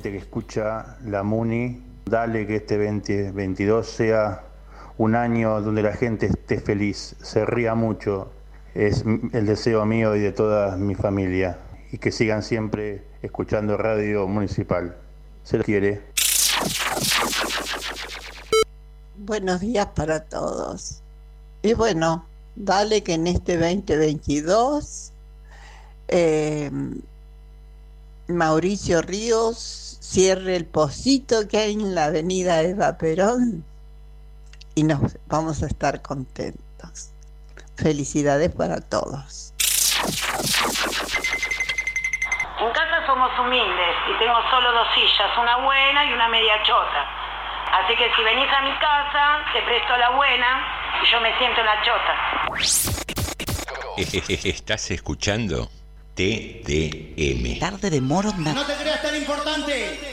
Que escucha la Muni, dale que este 2022 sea un año donde la gente esté feliz, se ría mucho, es el deseo mío y de toda mi familia y que sigan siempre escuchando Radio Municipal. Se les quiere. Buenos días para todos. Y bueno, dale que en este 2022 eh, Mauricio Ríos cierre el pocito que hay en la avenida Eva Perón y nos vamos a estar contentos. Felicidades para todos. En casa somos humildes y tengo solo dos sillas, una buena y una media chota. Así que si venís a mi casa, te presto la buena y yo me siento en la chota. *laughs* ¿Estás escuchando? TDM. Tarde de Morondanga. No te creas tan importante.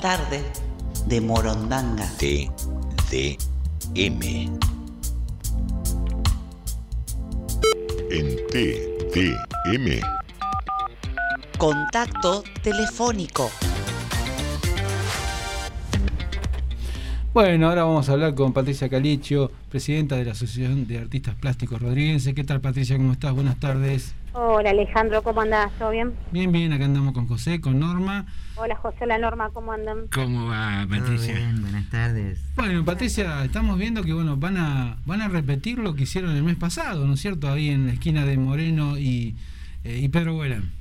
tarde de Morondanga. TDM. En TDM. Contacto telefónico Bueno, ahora vamos a hablar con Patricia Calicio, presidenta de la Asociación de Artistas Plásticos Rodríguez. ¿Qué tal, Patricia? ¿Cómo estás? Buenas tardes. Hola, Alejandro, ¿cómo andás? ¿Todo bien? Bien, bien, acá andamos con José, con Norma. Hola, José, la Norma, ¿cómo andan? ¿Cómo va, Patricia? Bien, buenas tardes. Bueno, Patricia, estamos viendo que bueno, van a van a repetir lo que hicieron el mes pasado, ¿no es cierto? Ahí en la esquina de Moreno y, eh, y Pedro Huelán.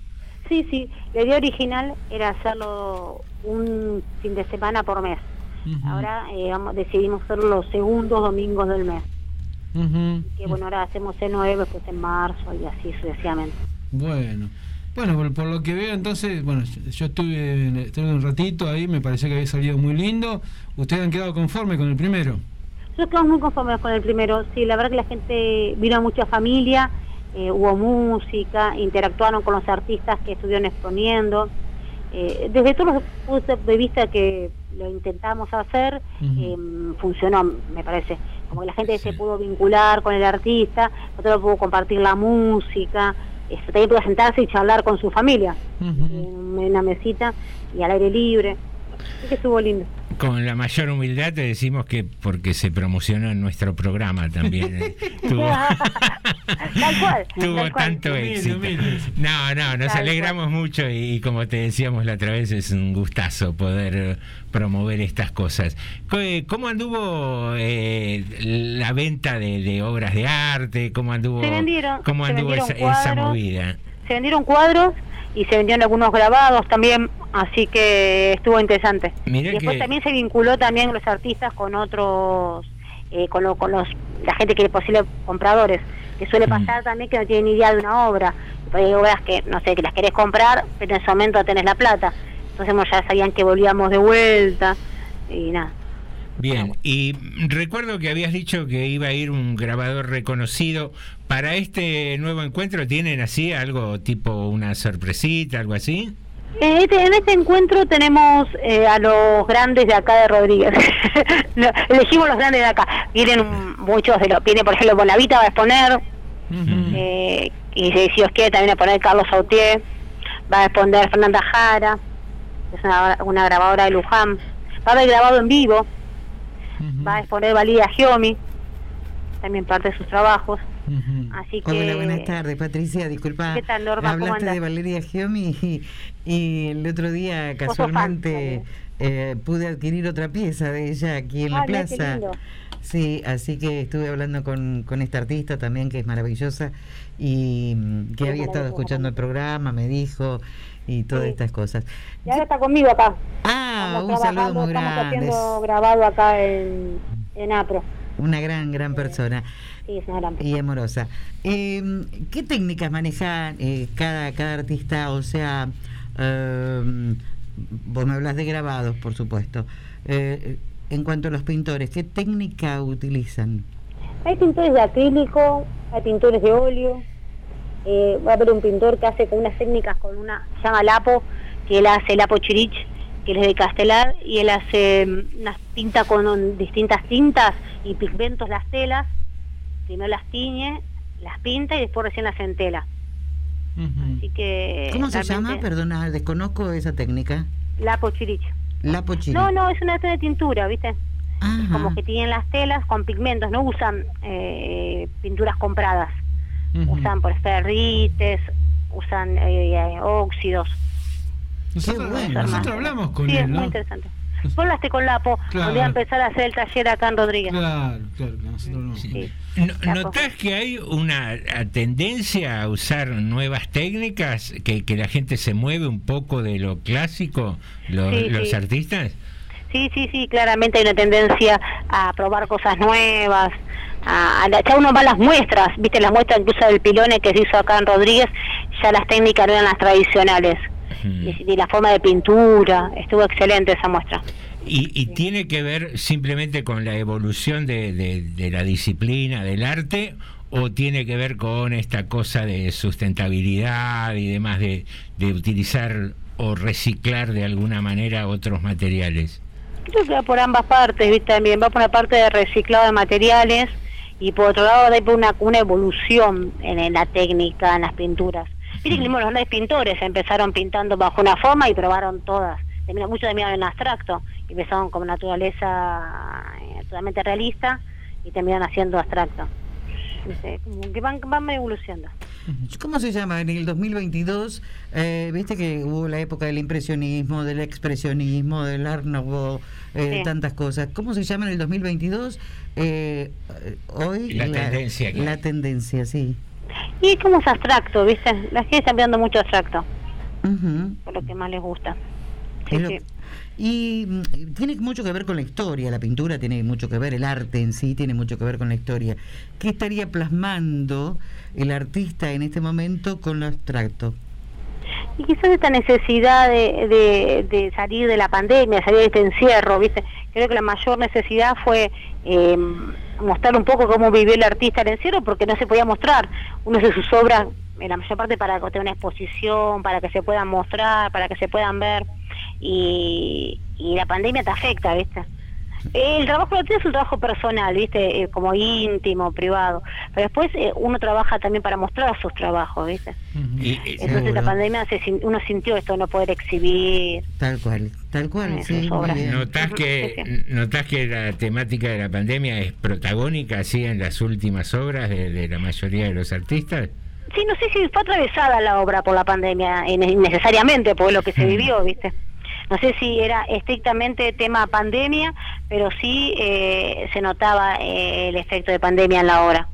Sí, sí, la idea original era hacerlo un fin de semana por mes. Ahora eh, vamos- decidimos hacer los segundos domingos del mes. Que bueno, ahora hacemos el 9, después en marzo y así sucesivamente. Bueno. Bueno, por, por lo que veo, entonces, bueno, yo- yo estuve, estuve un ratito ahí, me pareció que había salido muy lindo. ¿Ustedes han quedado conformes con el primero? Nosotros quedamos muy conformes con el primero. Sí, la verdad que la gente vino mucha familia, eh, hubo música, interactuaron con los artistas que estuvieron exponiendo. Eh, desde todos los puntos de vista que lo intentamos hacer, eh, funcionó, me parece. Como que la gente se pudo vincular con el artista, otro pudo compartir la música, este, también pudo sentarse y charlar con su familia en una mesita y al aire libre. Que estuvo lindo. Con la mayor humildad te decimos que porque se promocionó en nuestro programa también. eh, *laughs* tuvo Tal cual. *laughs* tuvo tal cual. tanto éxito. No, no, nos Tal alegramos mucho y, y como te decíamos la otra vez, es un gustazo poder eh, promover estas cosas. Co- eh, ¿Cómo anduvo eh, la venta de, de obras de arte? ¿Cómo anduvo, Se vendieron- cómo se anduvo vendieron esa, esa movida? Se vendieron cuadros y se vendieron algunos grabados también, así que estuvo interesante. Mirá y después que- también se vinculó también los artistas con otros, eh, con, lo- con los la gente que es posible compradores, que suele Mm. pasar también que no tienen ni idea de una obra. Hay obras que, no sé, que las querés comprar, pero en ese momento tenés la plata. Entonces ya sabían que volvíamos de vuelta y nada. Bien, y recuerdo que habías dicho que iba a ir un grabador reconocido. Para este nuevo encuentro, ¿tienen así algo tipo una sorpresita, algo así? En este, en este encuentro tenemos eh, a los grandes de acá de Rodríguez. *laughs* No, elegimos los grandes de acá. Vienen muchos de los. Viene, por ejemplo, Bonavita va a exponer. eh, y si Dios quiere, también va a poner Carlos Sautier. Va a exponer Fernanda Jara. Es una, una grabadora de Luján. Va a haber grabado en vivo. Va a exponer Valida Giomi. También parte de sus trabajos. Así que. Hola, buenas tardes, Patricia. Disculpa. ¿Qué tal, Norma? ¿Cómo Hablaste de? Valeria Giomi y, y el otro día casualmente eh, pude adquirir otra pieza de ella aquí en la plaza. Sí, así que estuve hablando con, con esta artista también que es maravillosa y mm, que había estado escuchando el programa, me dijo y todas estas cosas. Y ahora está conmigo acá. Ah, Estamos un saludo muy Estamos grande. haciendo grabado acá en, en APRO. Una gran, gran persona. Sí, es una gran y amorosa. Eh, ¿Qué técnicas maneja eh, cada, cada artista? O sea, eh, vos me hablas de grabados, por supuesto. Eh, en cuanto a los pintores, ¿qué técnica utilizan? Hay pintores de acrílico, hay pintores de óleo. Eh, va a haber un pintor que hace con unas técnicas con una, se llama Lapo, que él hace Lapo Chirich, que él es de Castelar, y él hace mm, unas pinta con un- distintas tintas y pigmentos las telas. Primero las tiñe, las pinta y después recién las entela. Así que. ¿Cómo se llama? Perdona, desconozco esa técnica. Lapo Chirich. La pochila. No, no, es una de tintura, ¿viste? Es como que tienen las telas con pigmentos, no usan eh, pinturas compradas. Usan por ferrites, usan eh, eh, óxidos. Nosotros, bueno. nosotros hablamos con sí, es él, muy ¿no? interesante. Vos hablaste con Lapo, Claro. donde a empezar a hacer el taller acá en Rodríguez. Claro, claro. No- ¿Notás que hay una a- tendencia a usar nuevas técnicas? Que, que la gente se mueve un poco de lo clásico, lo- Sí, los sí. artistas? Sí, sí, sí, claramente hay una tendencia a probar cosas nuevas. A, a- ya uno va a las muestras, viste, las muestras incluso del pilone que se hizo acá en Rodríguez, ya las técnicas no eran las tradicionales. Y, y la forma de pintura, estuvo excelente esa muestra. Y, y tiene que ver simplemente con la evolución de, de- de la disciplina, del arte, o tiene que ver con esta cosa de sustentabilidad y demás, de, de utilizar o reciclar de alguna manera otros materiales? Creo que va por ambas partes, ¿viste? También va por una parte de reciclado de materiales y por otro lado hay una, una evolución en, en la técnica, en las pinturas. Viste que los grandes pintores empezaron pintando bajo una forma y probaron todas. Muchos terminaron en abstracto y empezaron con naturaleza eh, totalmente realista y terminaron haciendo abstracto. Que van, van evolucionando. ¿Cómo se llama? En el 2022, eh, viste que hubo la época del impresionismo, del expresionismo, del Art Nouveau, eh, Sí. tantas cosas. ¿Cómo se llama en el 2022? Eh, eh, hoy La tendencia, claro. La tendencia, sí. Y como es abstracto, ¿viste? La gente está mirando mucho abstracto, por lo que más les gusta. Es lo- sí. Y mm, tiene mucho que ver con la historia, la pintura tiene mucho que ver, el arte en sí tiene mucho que ver con la historia. ¿Qué estaría plasmando el artista en este momento con lo abstracto? Y quizás esta necesidad de, de, de salir de la pandemia, salir de este encierro, ¿viste? Creo que la mayor necesidad fue eh, mostrar un poco cómo vivió el artista el encierro, porque no se podía mostrar uno de sus obras, en la mayor parte para que una exposición, para que se puedan mostrar, para que se puedan ver, y, y la pandemia te afecta, ¿viste? El trabajo de artista es un trabajo personal, ¿viste? Eh, como íntimo, privado. Pero después eh, uno trabaja también para mostrar sus trabajos, ¿viste? Entonces la pandemia se sin- uno sintió esto de no poder exhibir. Tal cual, tal cual, Eh, sí. ¿Notás que, ¿Notás que la temática de la pandemia es protagónica así en las últimas obras de, de la mayoría de los artistas? Sí, no sé si fue atravesada la obra por la pandemia eh, innecesariamente por lo que se vivió, ¿viste? No sé si era estrictamente tema pandemia, pero sí eh, se notaba eh, el efecto de pandemia en la obra.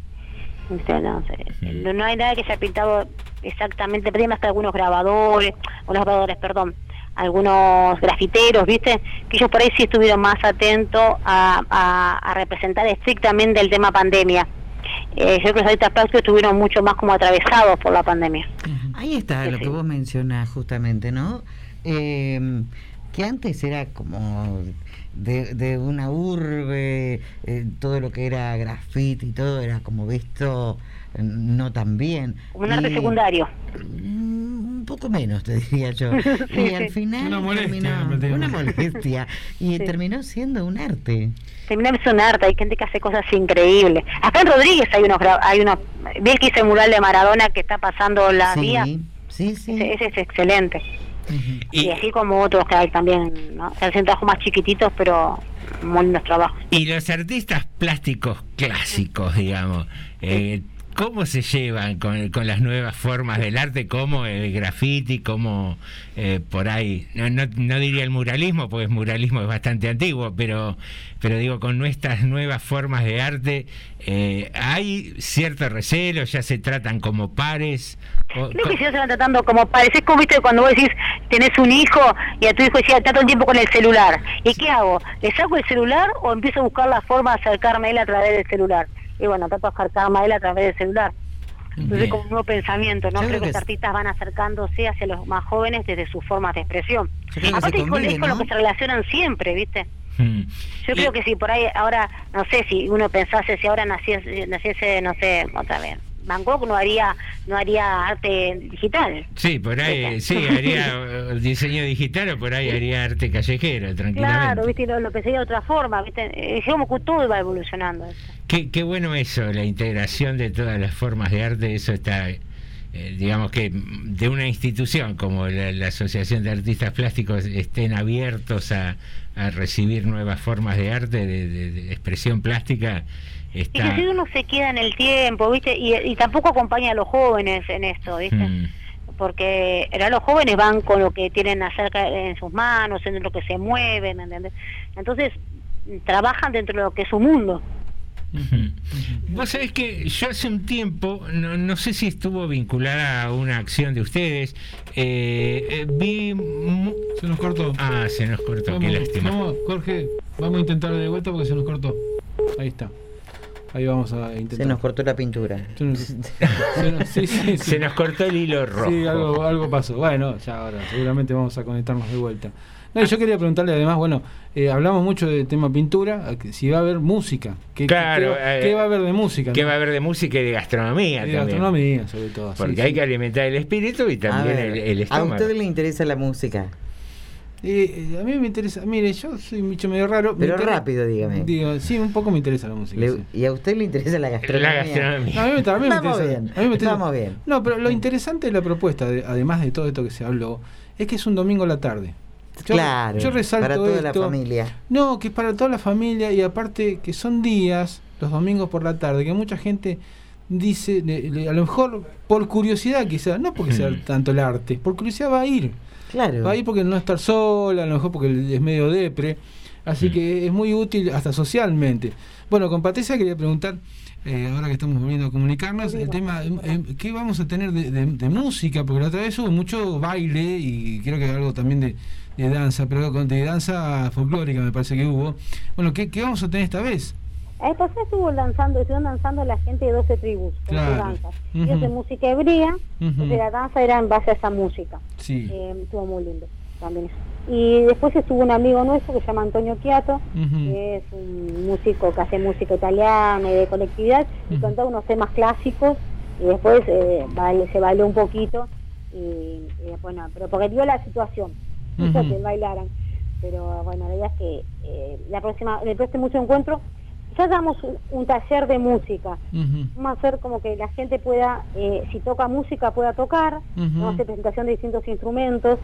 No, no, hay nada que se ha pintado exactamente, pero hasta algunos grabadores, unos grabadores, perdón, algunos grafiteros, ¿viste? Que ellos por ahí sí estuvieron más atentos a, a- a representar estrictamente el tema pandemia. Eh, yo creo que los artistas plásticos estuvieron mucho más como atravesados por la pandemia. Ahí está lo que vos mencionás justamente, ¿no? Eh, que antes era como de, de una urbe, eh, todo lo que era graffiti y todo era como visto eh, no tan bien. Como un arte Y- secundario. Mm, Un poco menos, te diría yo. *laughs* Sí, y al final Una molestia, terminó- una molestia. Y Sí. terminó siendo un arte. Terminamos un arte, hay gente que hace cosas increíbles. Acá en Rodríguez hay unos, hay unos, vi el que hice el mural de Maradona que está pasando la Sí, vía. Sí, sí. Ese, ese es excelente. Y, así como otros que hay también, ¿no? Se hacen trabajos más chiquititos, pero muy lindos trabajos. Y los artistas plásticos clásicos, digamos, eh, ¿cómo se llevan con, con las nuevas formas del arte, como el graffiti, como eh, por ahí, no, no, no diría el muralismo, porque el muralismo es bastante antiguo, pero, pero digo, con nuestras nuevas formas de arte, eh, ¿hay cierto recelo? ¿Ya se tratan como pares? O- Creo que si no se van tratando como pareces como viste cuando vos decís tenés un hijo y a tu hijo decía está todo el tiempo con el celular. ¿Y qué hago? ¿Le saco el celular o empiezo a buscar la forma de acercarme a él a través del celular? Y bueno, trato de acercarme a él a través del celular. Entonces Bien. como un nuevo pensamiento, ¿no? Yo Creo creo que que los artistas van acercándose hacia los más jóvenes desde sus formas de expresión. Aparte es con, con lo ¿no? que se relacionan siempre, ¿viste? Hmm. Yo creo que si por ahí ahora, no sé, si uno pensase si ahora naciese, naciese no sé, otra vez, Gogh no haría, no haría arte digital. Sí, por ahí, sí, haría *laughs* eh, diseño digital o por ahí haría arte callejero, tranquilamente. Claro, viste, lo, lo pensé de otra forma, viste, Eh, digamos que todo va evolucionando. Qué, qué bueno eso, la integración de todas las formas de arte, eso está, eh, digamos que mm, de una institución como la, la Asociación de Artistas Plásticos estén abiertos a, a recibir nuevas formas de arte, de, de- de expresión plástica, Y que está... si uno se queda en el tiempo, viste, y, y tampoco acompaña a los jóvenes en esto, viste, Mm, porque ahora los jóvenes van con lo que tienen acerca en sus manos, en lo que se mueven, ¿entendés? Entonces trabajan dentro de lo que es su mundo. Vos sabés que yo hace un tiempo, no, no sé si estuvo vinculada a una acción de ustedes, eh, eh, vi... Se nos cortó. Ah, se nos cortó, Vamos, qué lástima. vamos, Jorge, vamos a intentar de vuelta porque se nos cortó. Ahí está. Ahí vamos a intentar. Se nos cortó la pintura. Se nos, *laughs* se nos- sí, sí, sí. Se nos cortó el hilo rojo. Sí, algo, algo pasó. Bueno, ya ahora seguramente vamos a conectarnos de vuelta. No, yo quería preguntarle además, bueno, eh, hablamos mucho del tema pintura, si va a haber música. ¿Qué, Claro, qué, va- eh, qué va a haber de música? ¿Qué no? va a haber de música y de gastronomía Y de también? gastronomía, sobre todo. Porque sí. hay que alimentar el espíritu y también ver, el, el ¿A usted le interesa la música? Eh, a mí me interesa, mire, yo soy un bicho medio raro. Pero interesa- rápido, dígame. Digo, sí, un poco me interesa la música. Le- sí. ¿Y a usted le interesa la gastronomía? La gastronomía. No, a mí me, a mí me Estamos interesa- bien, a mí me interesa- estamos bien. No, pero lo interesante de la propuesta, de- además de todo esto que se habló, es que es un domingo a la tarde. Yo, claro, yo resalto para toda la familia. No, que es para toda la familia y aparte que son días, los domingos por la tarde, que mucha gente dice, le- le- a lo mejor por curiosidad quizás, no porque sea tanto el arte, por curiosidad va a ir. Claro. Va a ir porque no estar sola, a lo mejor porque es medio depre. Así que es muy útil hasta socialmente. Bueno, con Patricia quería preguntar, eh, ahora que estamos volviendo a comunicarnos, el tema, eh, eh, ¿qué vamos a tener de, de- de música? Porque la otra vez hubo mucho baile y creo que algo también de, de danza, pero con- de danza folclórica me parece que hubo. Bueno, ¿qué, qué vamos a tener esta vez? Esta vez estuvo danzando, estuvieron danzando la gente de 12 tribus, con Claro. danzas. Ujú. Ellos de música hebrea, Ujú. entonces la danza era en base a esa música. Sí. Eh, estuvo muy lindo también. Y después estuvo un amigo nuestro que se llama Antonio Chiato, que es un músico que hace música italiana y de colectividad, y contaba unos temas clásicos, y después eh, baile- se bailó un poquito, y, y bueno, pero porque dio la situación, hizo Ujú. que bailaran. Pero bueno, la idea es que eh, la próxima, el próximo mucho encuentro, ya damos un, un taller de música. Vamos a hacer como que la gente pueda, eh, si toca música, pueda tocar. Ujú. Vamos a hacer presentación de distintos instrumentos.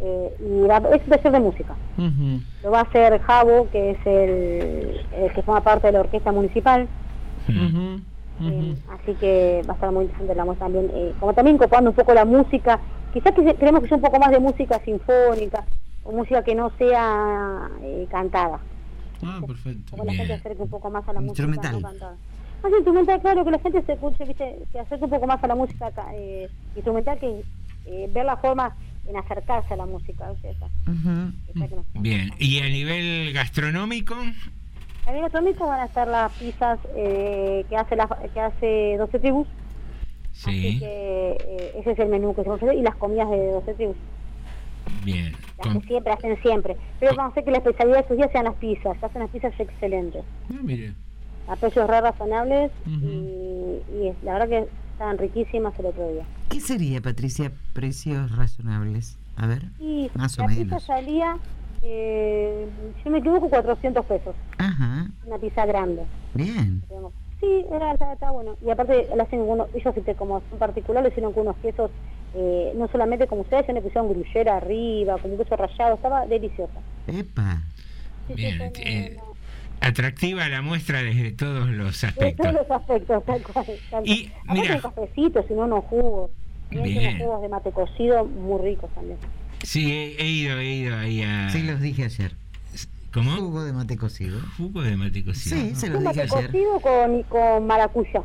eh, y va- es un taller de música. Lo va a hacer Javo, que es el, el que forma parte de la orquesta municipal. Eh, así que va a estar muy interesante la muestra también. eh, como también incorporando un poco la música. Quizás que queremos que sea un poco más de música sinfónica o música que no sea eh, cantada. Ah, perfecto. Como la gente acerque un poco más a la Instrumental. música no cantada. Más instrumental, claro, que la gente se escuche, viste, se acerque un poco más a la música ca- eh, instrumental que eh, ver la forma en acercarse a la música. nos- Bien, ¿y a nivel gastronómico? A nivel gastronómico van a estar las pizzas eh, que hace la, que hace 12 tribus, así Sí, que eh, ese es el menú que se hacer y las comidas de 12 tribus, bien. las que siempre hacen siempre. Pero vamos a hacer que la especialidad de estos días sean las pizzas, hacen las pizzas excelentes. Ah, mire. a precios re razonables Ujú. y, y es- la verdad que estaban riquísimas el otro día. ¿Qué sería, Patricia, precios razonables? A ver, Y más o la pizza menos. salía, eh, si no me equivoco, 400 pesos. Ajá, Una pizza grande. bien. digamos. Sí, era, está, está bueno. Y aparte, la hacen unos, ellos este, como son particulares, hicieron con unos quesos, eh, no solamente como ustedes, sino que pusieron gruyera arriba, como un queso rallado, estaba deliciosa. Epa. Bien, eh, atractiva la muestra desde todos los aspectos. todos los aspectos, tal cual. tal Y. Aparte mira. un cafecito, sino unos jugos. Bien. unos jugos de mate cocido muy ricos también. Sí, he, he ido, he ido ahí a... Sí, los dije ayer. ¿Cómo? Jugo de mate cocido. Jugo de mate cocido. Sí, se los dije mate ayer. cocido con, con maracuyá.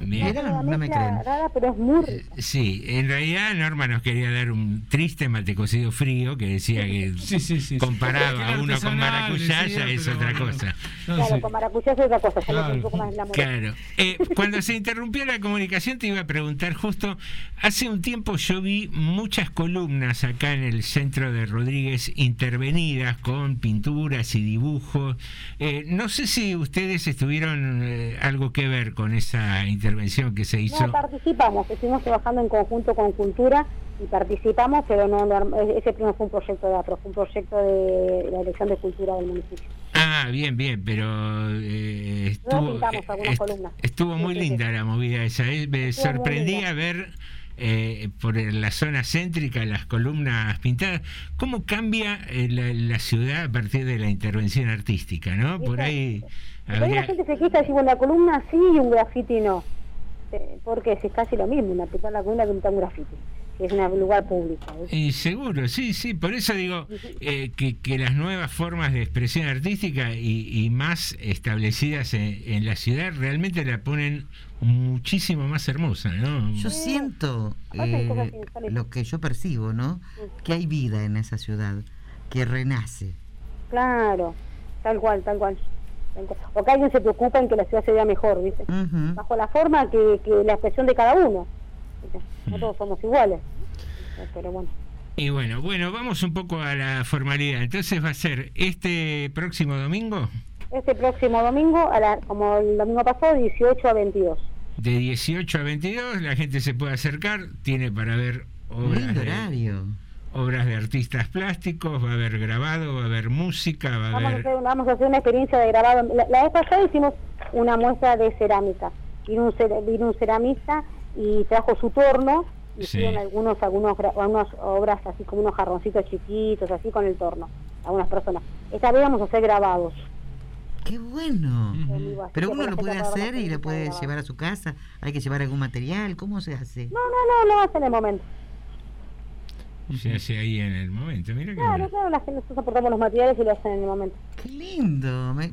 Una no me creen. rara, pero es muy rica. Sí, en realidad Norma nos quería dar un triste mate cocido frío que decía que *laughs* comparado a uno con maracuyá ya es otra cosa. Claro, con maracuyá es otra cosa, Claro. un poco más la Claro. Eh, cuando se interrumpió la comunicación te iba a preguntar justo, hace un tiempo yo vi muchas columnas acá en el centro de Rodríguez intervenidas con pinturas y dibujos. Eh, no sé si ustedes estuvieron eh, algo que ver con esa intervención que se hizo. No, participamos, estuvimos trabajando en conjunto con Cultura y participamos, pero no, no, ese no fue un proyecto de APRO, fue un proyecto de la elección de cultura del municipio. Ah, bien, bien, pero eh, estuvo, columnas. estuvo muy Sí, sí, sí. linda la movida esa. eh, Me Estuvo sorprendía ver eh, por la zona céntrica las columnas pintadas. ¿Cómo cambia eh, la, la ciudad a partir de la intervención artística? ¿no? Por ahí ahí la habría... gente se queja si bueno, la columna sí y un graffiti no. Eh, Porque es casi lo mismo, una pintar la columna que pintar un graffiti. que Es un lugar público. ¿ves? Y seguro, sí, sí, por eso digo eh, que, que las nuevas formas de expresión artística y, y más establecidas en, en la ciudad realmente la ponen muchísimo más hermosa, ¿no? Yo siento eh, lo que yo percibo, ¿no? Que hay vida en esa ciudad, que renace. Claro, tal cual, tal cual. O que alguien se preocupa en que la ciudad se vea mejor, ¿viste? Ujú. Bajo la forma que, que la expresión de cada uno. ¿viste? No todos somos iguales. Pero bueno. Y bueno, bueno, vamos un poco a la formalidad. Entonces va a ser este próximo domingo Este próximo domingo, a la, como el domingo pasado, 18 a 22. de 18 a 22, la gente se puede acercar, tiene para ver obras Lindo de, horario. Obras de artistas plásticos, va a haber grabado, va a haber música, va a Vamos a, haber... hacer, vamos a hacer una experiencia de grabado. La, la vez pasada hicimos una muestra de cerámica. Vino un, cer- vino un ceramista y trajo su torno. y Sí. Hicieron algunos, algunos, algunas obras así como unos jarroncitos chiquitos, así con el torno. Algunas personas. Esta vez vamos a hacer grabados. Qué bueno. Pero uno lo puede hacer y lo puede llevar a su casa. Hay que llevar algún material. ¿Cómo se hace? No, no, no, lo hace en el momento. Se hace ahí en el momento, mira que Claro, claro, la gente, nosotros aportamos los materiales y lo hacen en el momento. Qué lindo. Me,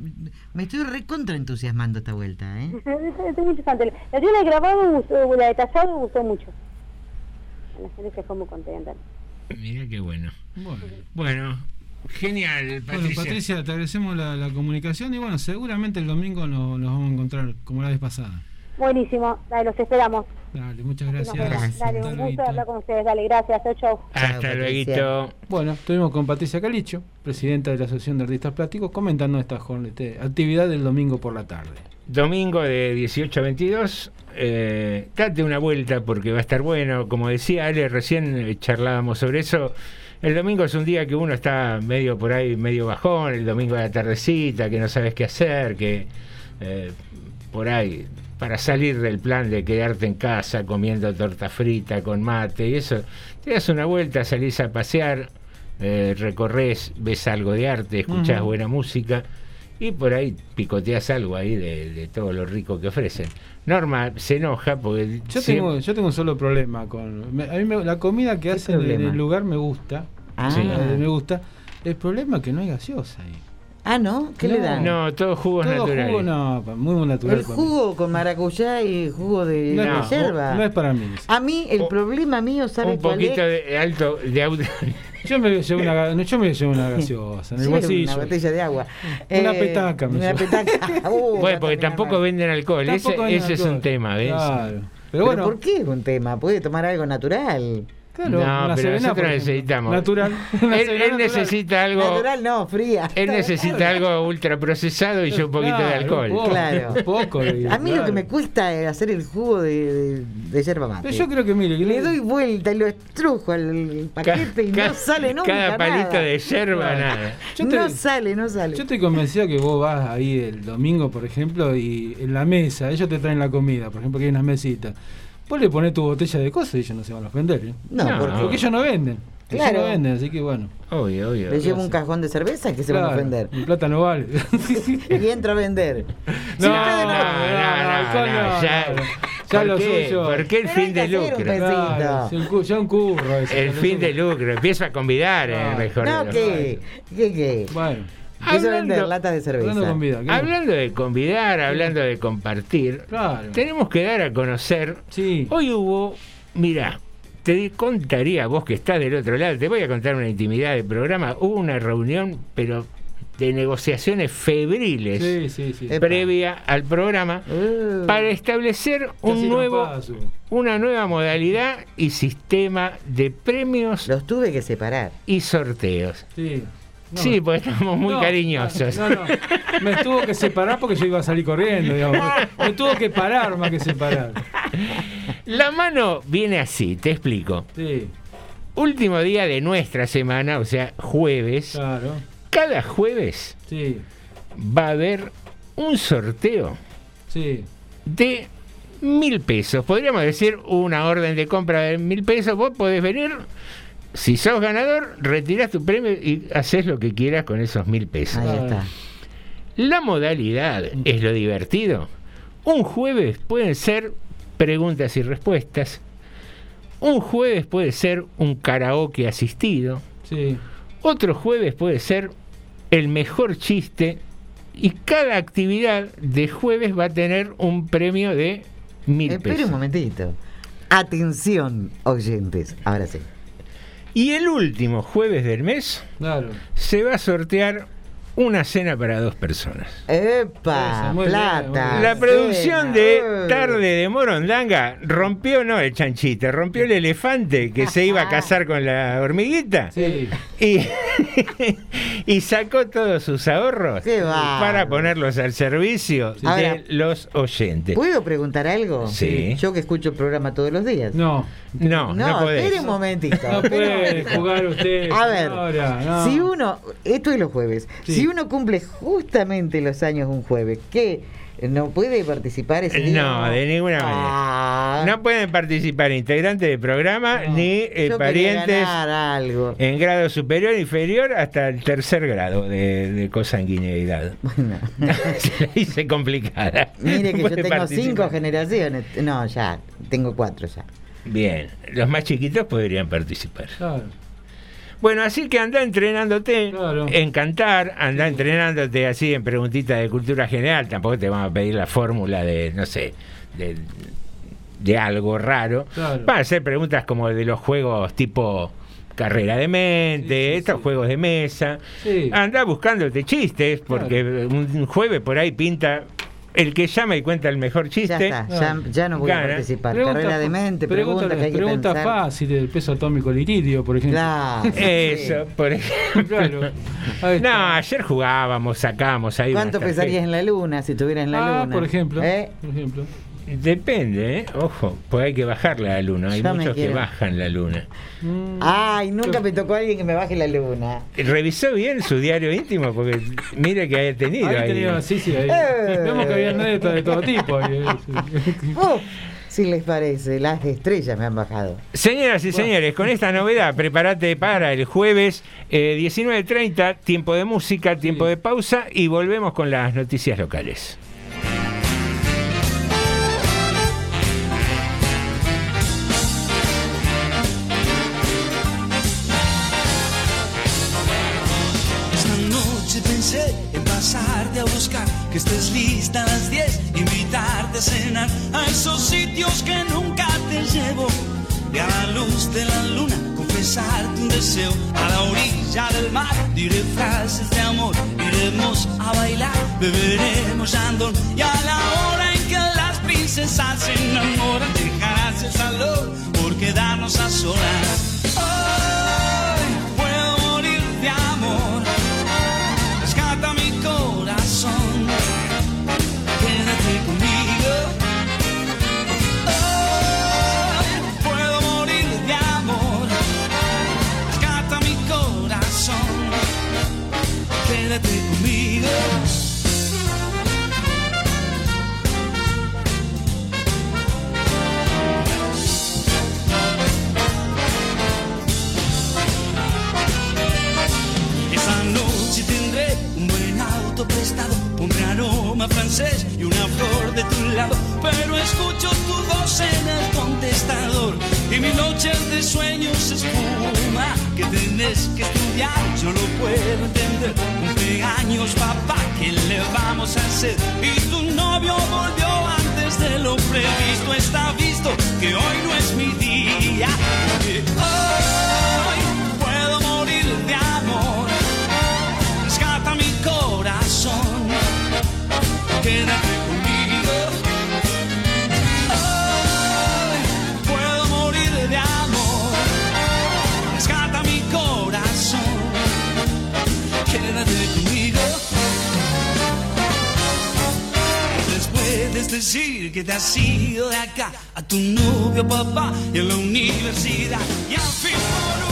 me estoy recontra entusiasmando esta vuelta, ¿eh? *laughs* Estoy muy interesante. La tiene grabado, la de tallado me gustó mucho. La gente se fue muy contenta. Mira qué bueno. Bueno. Bueno, genial, Bueno, Patricia. Patricia, te agradecemos la, la comunicación y bueno, seguramente el domingo nos, nos vamos a encontrar como la vez pasada. Buenísimo, dale, los esperamos. Dale, muchas gracias. Dale, un gusto hablar con ustedes. Dale, gracias. Chau. Hasta luego. Bueno, estuvimos con Patricia Calicho, presidenta de la Asociación de Artistas Plásticos, comentando esta jornada- este, actividad del domingo por la tarde. Domingo de 18 a 22. Eh, date una vuelta porque va a estar bueno. Como decía Ale, recién eh, charlábamos sobre eso. El domingo es un día que uno está medio por ahí, medio bajón. El domingo de la tardecita, que no sabes qué hacer, que eh, por ahí, para salir del plan de quedarte en casa comiendo torta frita con mate y eso, te das una vuelta, salís a pasear, eh, recorres, ves algo de arte, escuchás Ujú. buena música y por ahí picoteas algo ahí de, de todo lo rico que ofrecen. Norma se enoja porque Yo siempre- tengo, yo tengo un solo problema con. me- a mí me- la comida que hacen en el lugar me gusta. Ah. Sí, me gusta. El problema es que no hay gaseosa ahí. Ah, ¿no? ¿Qué le dan? No, todo jugos Todo naturales. jugo no, muy, muy natural. El jugo con maracuyá y jugo de, No, de yerba. no es para mí. A mí el problema mío, ¿sabe un cuál poquito es? de alto de auto. Yo me llevo una, yo me llevo una *laughs* gaseosa en el Sí, bolsillo. Una botella de agua. *laughs* Una Eh, petaca, me Una llevo. petaca. *laughs* Uh, bueno, porque tampoco mal. venden alcohol. Ese, Tampoco venden ese es un tema, ¿ves? Claro. Pero, Pero bueno, ¿por qué es un tema? Puede tomar algo natural. Claro, no, una pero Serena, nosotros necesitamos. Natural. *laughs* Él, necesita algo. Natural no, fría. Él necesita algo ultraprocesado y yo un poquito de alcohol. poco, Claro. Poco, digo, A mí lo que me cuesta es hacer el jugo de, de, de yerba mate. Pero yo creo que, mire, que Le doy vuelta y lo estrujo al paquete y Ca- no sale nunca Cada palito nada. de yerba, nada. Yo te- No sale, no sale. Yo estoy convencido que vos vas ahí el domingo, por ejemplo, y en la mesa, ellos te traen la comida, por ejemplo, que hay unas mesitas. Vos le pones tu botella de cosas y ellos no se van a ofender. ¿eh? No, No. porque Porque ellos no venden. Ellos Claro. no venden, así que bueno. Obvio, obvio. le llevo un cajón de cerveza que se van a ofender. Mi plata no vale. *laughs* Y entra a vender. *laughs* No, no, no, no, no, no, ya, no. ¿por Ya lo qué? suyo. ¿Por qué el Pero fin de un lucro? Claro, ya un curro. ese, El fin de lucro. Empiezo a convidar, Claro. mejor No, ¿qué? ¿Qué, qué? Bueno, Hablando- vender latas de cerveza. hablando de convidar, hablando de compartir, Claro. tenemos que dar a conocer. Sí. Hoy hubo, mira, te contaría vos que estás del otro lado, te voy a contar una intimidad del programa. Hubo una reunión, pero de negociaciones febriles Sí, sí, sí. Epa. previa al programa Uh, para establecer un nuevo, paso. una nueva modalidad y sistema de premios los tuve que separar. y sorteos. Sí. No. Sí, porque estamos muy No, cariñosos. No, no. Me tuvo que separar porque yo iba a salir corriendo, digamos. Me tuvo que parar más que separar. La mano viene así, te explico. Sí, Último día de nuestra semana, o sea, jueves. claro. Cada jueves Sí, va a haber un sorteo sí. de mil pesos. Podríamos decir una orden de compra de mil pesos. Vos podés venir, si sos ganador, retirás tu premio y haces lo que quieras con esos mil pesos. Ahí está. La modalidad es lo divertido. Un jueves pueden ser preguntas y respuestas. Un jueves puede ser un karaoke asistido. Sí. Otro jueves puede ser el mejor chiste. Y cada actividad de jueves va a tener un premio de mil Espere un pesos. momentito. Atención, oyentes. Ahora sí. Y el último jueves del mes Claro. se va a sortear una cena para dos personas. ¡Epa! Eso, plata. bien. La producción cena. de. Tarde de Morondanga rompió no el chanchito, rompió el elefante que se iba a casar con la hormiguita Sí. y, *laughs* y sacó todos sus ahorros para ponerlos al servicio de Ahora, los oyentes. ¿Puedo preguntar algo? Sí. Yo que escucho el programa todos los días. No, No, no, No, espere un momentito. no puede jugar usted. A ver, no. si uno, esto es los jueves, Sí. si uno cumple justamente los años un jueves, ¿qué? ¿No puede participar ese día? No, de ninguna manera. Ah, No pueden participar integrantes del programa No. ni eh, parientes ganar algo. en grado superior, inferior, hasta el tercer grado de, de consanguineidad. *laughs* Bueno, *laughs* Se la hice complicada. mire que yo tengo participar. cinco generaciones. No, ya, tengo cuatro ya. Bien, los más chiquitos podrían participar. Claro. Bueno, así que anda entrenándote en cantar, anda entrenándote así en preguntitas de cultura general. Tampoco te van a pedir la fórmula de, no sé, de, de algo raro. Claro. Van a ser preguntas como de los juegos tipo carrera de mente, estos juegos de mesa. Anda buscándote chistes, porque un jueves por ahí pinta el que llama y cuenta el mejor chiste. Ya está, ya, ya no voy a gana. participar. Pregunta- Carrera de mente, pregunta, pregunta que hay que pregunta fácil del peso atómico del iridio, por ejemplo. Claro. *laughs* Eso, por ejemplo. Claro. No, ayer jugábamos, sacábamos ahí. ¿Cuánto pesarías en la luna si estuvieras en la Ah, luna? por ejemplo. ¿Eh? Por ejemplo. Depende, ¿eh? Ojo, pues hay que bajarla a la luna. Hay Yo muchos que bajan la luna. Ay, nunca me tocó alguien que me baje la luna. ¿Revisó bien su diario íntimo? Porque mire que haya tenido Ahí ahí. tenía- sí, sí, ahí. Eh. Vemos que había de todo tipo. Uh, *laughs* si les parece, las estrellas me han bajado. Señoras y señores, con esta novedad, prepárate para el jueves eh, 19.30, tiempo de música, tiempo de pausa y volvemos con las noticias locales. Que estés lista a las 10, invitarte a cenar a esos sitios que nunca te llevo. Y a la luz de la luna, confesarte un deseo. A la orilla del mar, diré frases de amor. Iremos a bailar, beberemos andón. Y a la hora en que las princesas se enamoran, dejarás el salón por quedarnos a solas. Francés y una flor de tu lado. Pero escucho tu voz en el contestador y mi noche de sueños se espuma. Que tenés que estudiar, yo lo puedo entender. Cumpleaños, papá, ¿qué le vamos a hacer? Y tu novio volvió antes de lo previsto. Está visto que hoy no es mi día. Que hoy decir que te has ido de acá a tu novio papá y a la universidad. Y al fin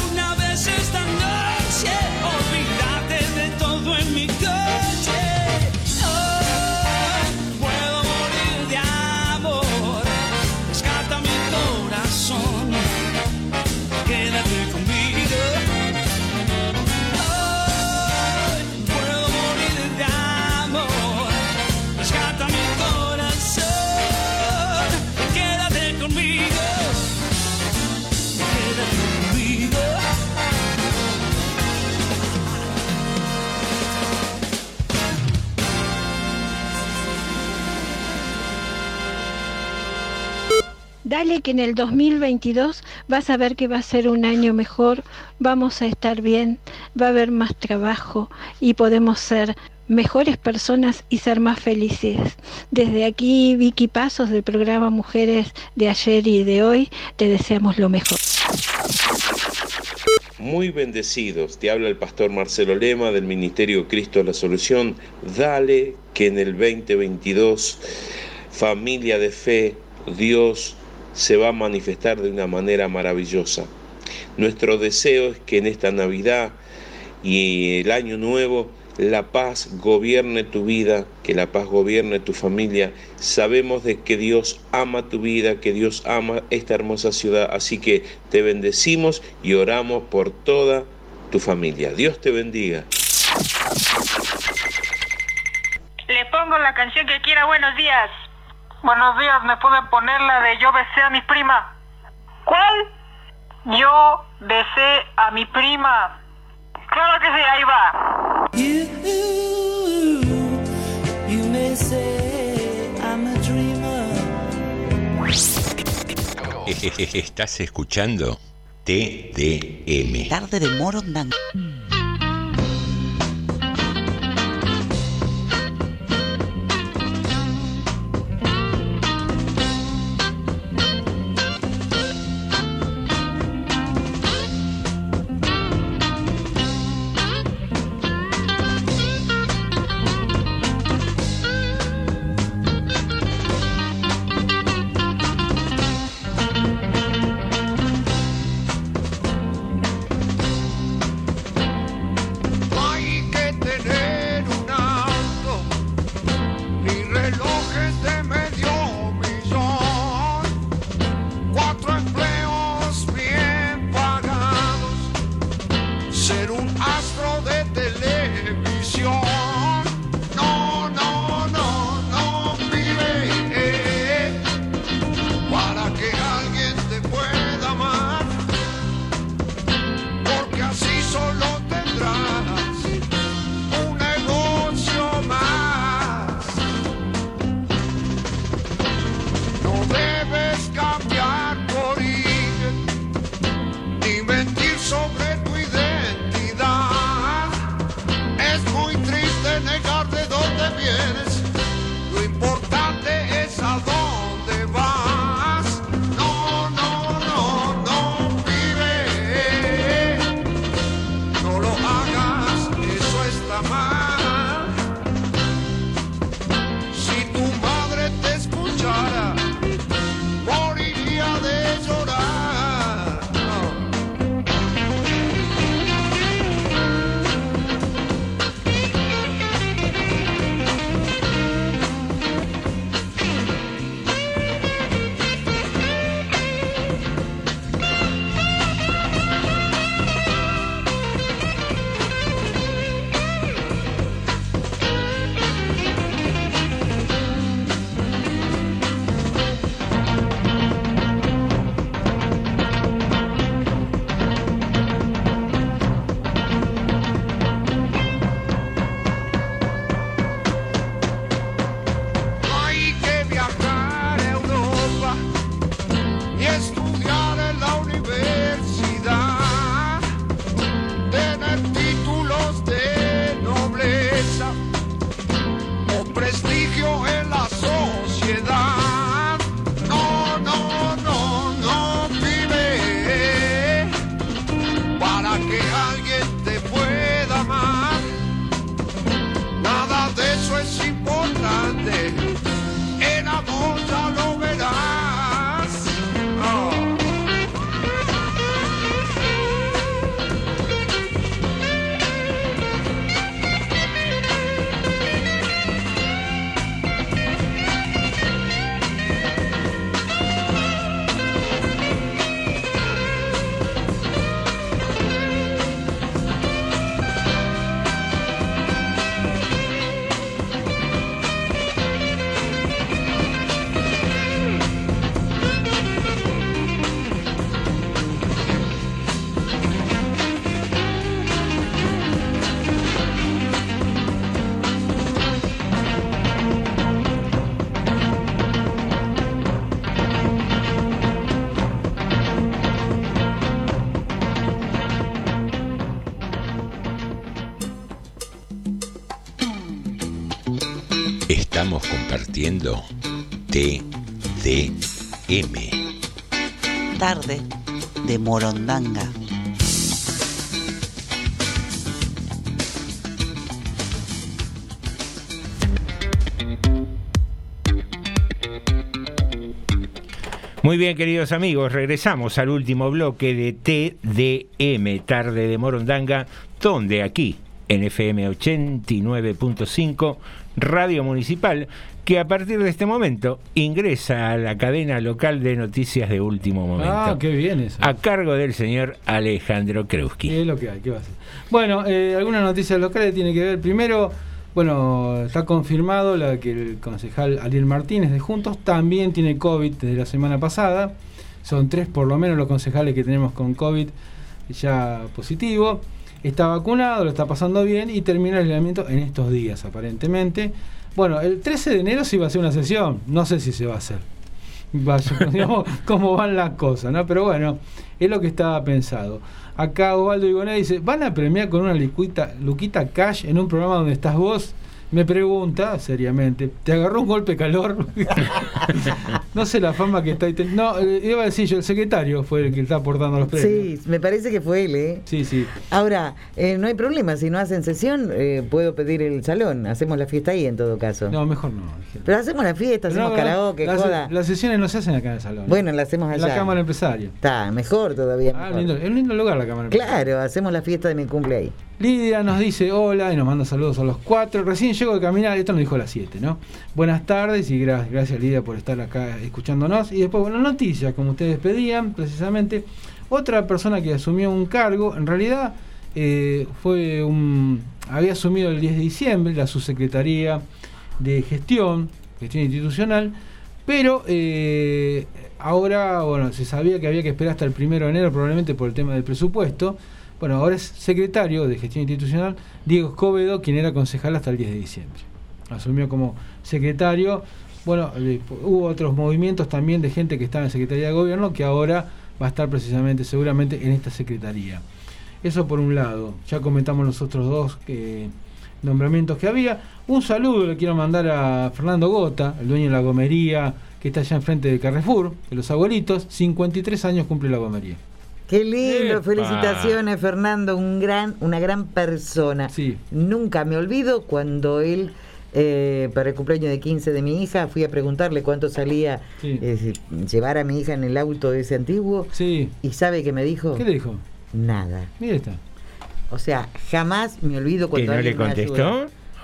Dale que en el 2022 vas a ver que va a ser un año mejor, vamos a estar bien, va a haber más trabajo y podemos ser mejores personas y ser más felices. Desde aquí, Vicky Pasos del programa Mujeres de ayer y de hoy, te deseamos lo mejor. Muy bendecidos, te habla el pastor Marcelo Lema del Ministerio Cristo la Solución. Dale que en el 2022, familia de fe, Dios se va a manifestar de una manera maravillosa. Nuestro deseo es que en esta Navidad y el año nuevo la paz gobierne tu vida, que la paz gobierne tu familia. Sabemos de que Dios ama tu vida, que Dios ama esta hermosa ciudad, así que te bendecimos y oramos por toda tu familia. Dios te bendiga. Le pongo la canción que quiera, buenos días. Buenos días, ¿me pueden poner la de Yo besé a mi prima? ¿Cuál? Yo besé a mi prima. Claro que sí, ahí va. You may say I'm a dreamer. Estás escuchando TDM. Tarde de Morondanga. Estamos compartiendo TDM. Tarde de Morondanga. Muy bien, queridos amigos, regresamos al último bloque de TDM, Tarde de Morondanga, donde aquí, en FM 89.5, Radio Municipal, que a partir de este momento ingresa a la cadena local de noticias de último momento. Ah, qué bien eso. A cargo del señor Alejandro Kreuski. ¿Qué es lo que hay? ¿Qué va a hacer? Bueno, eh, algunas noticias locales tiene que ver. Primero, bueno, está confirmado la que el concejal Ariel Martínez de Juntos también tiene COVID desde la semana pasada. son tres por lo menos los concejales que tenemos con COVID ya positivo. Está vacunado, lo está pasando bien y termina el aislamiento en estos días, aparentemente. Bueno, el 13 de enero se iba a hacer una sesión, no sé si se va a hacer. Vaya, *laughs* digamos, cómo van las cosas, ¿no? Pero bueno, es lo que estaba pensado. Acá Osvaldo Igoné dice, ¿van a premiar con una liquita, Luquita Cash en un programa donde estás vos? Me pregunta seriamente, ¿te agarró un golpe de calor? *laughs* no sé la fama que está ahí. ten- No, eh, iba a decir yo, el secretario fue el que está aportando los premios. Sí, me parece que fue él, ¿eh? Sí, sí. Ahora, eh, no hay problema, si no hacen sesión, eh, puedo pedir el salón, hacemos la fiesta ahí en todo caso. No, mejor no. Pero hacemos la fiesta, hacemos No, karaoke, las, joda. las sesiones no se hacen acá en el salón. Bueno, la hacemos en allá. la Cámara Empresaria. Está, mejor todavía. Ah, mejor. lindo, es un lindo lugar la Cámara Empresaria. Claro, hacemos la fiesta de mi cumple ahí. Lidia nos dice hola y nos manda saludos a los cuatro. Recién llego de caminar, esto nos dijo a las 7, ¿no? Buenas tardes y gra- gracias Lidia por estar acá escuchándonos. Y después, bueno, noticias, como ustedes pedían, precisamente. Otra persona que asumió un cargo, en realidad eh, fue un. había asumido el 10 de diciembre la subsecretaría de gestión, gestión institucional, pero eh, ahora, bueno, se sabía que había que esperar hasta el primero de enero, probablemente por el tema del presupuesto. Bueno, ahora es secretario de gestión institucional Diego Escobedo, quien era concejal hasta el 10 de diciembre. Asumió como secretario. Bueno, hubo otros movimientos también de gente que estaba en Secretaría de Gobierno que ahora va a estar precisamente, seguramente, en esta secretaría. Eso por un lado. Ya comentamos los otros dos eh, nombramientos que había. Un saludo le quiero mandar a Fernando Gota, el dueño de la gomería que está allá enfrente de Carrefour, de los abuelitos. 53 años cumple la gomería. Qué lindo, Epa. felicitaciones Fernando, un gran, una gran persona. Nunca me olvido cuando él, eh, para el cumpleaños de 15 de mi hija, fui a preguntarle cuánto salía Sí. eh, llevar a mi hija en el auto ese antiguo. Sí. ¿Y sabe qué me dijo? ¿Qué le dijo? Nada. Mira está. O sea, jamás me olvido ¿Que cuando no le me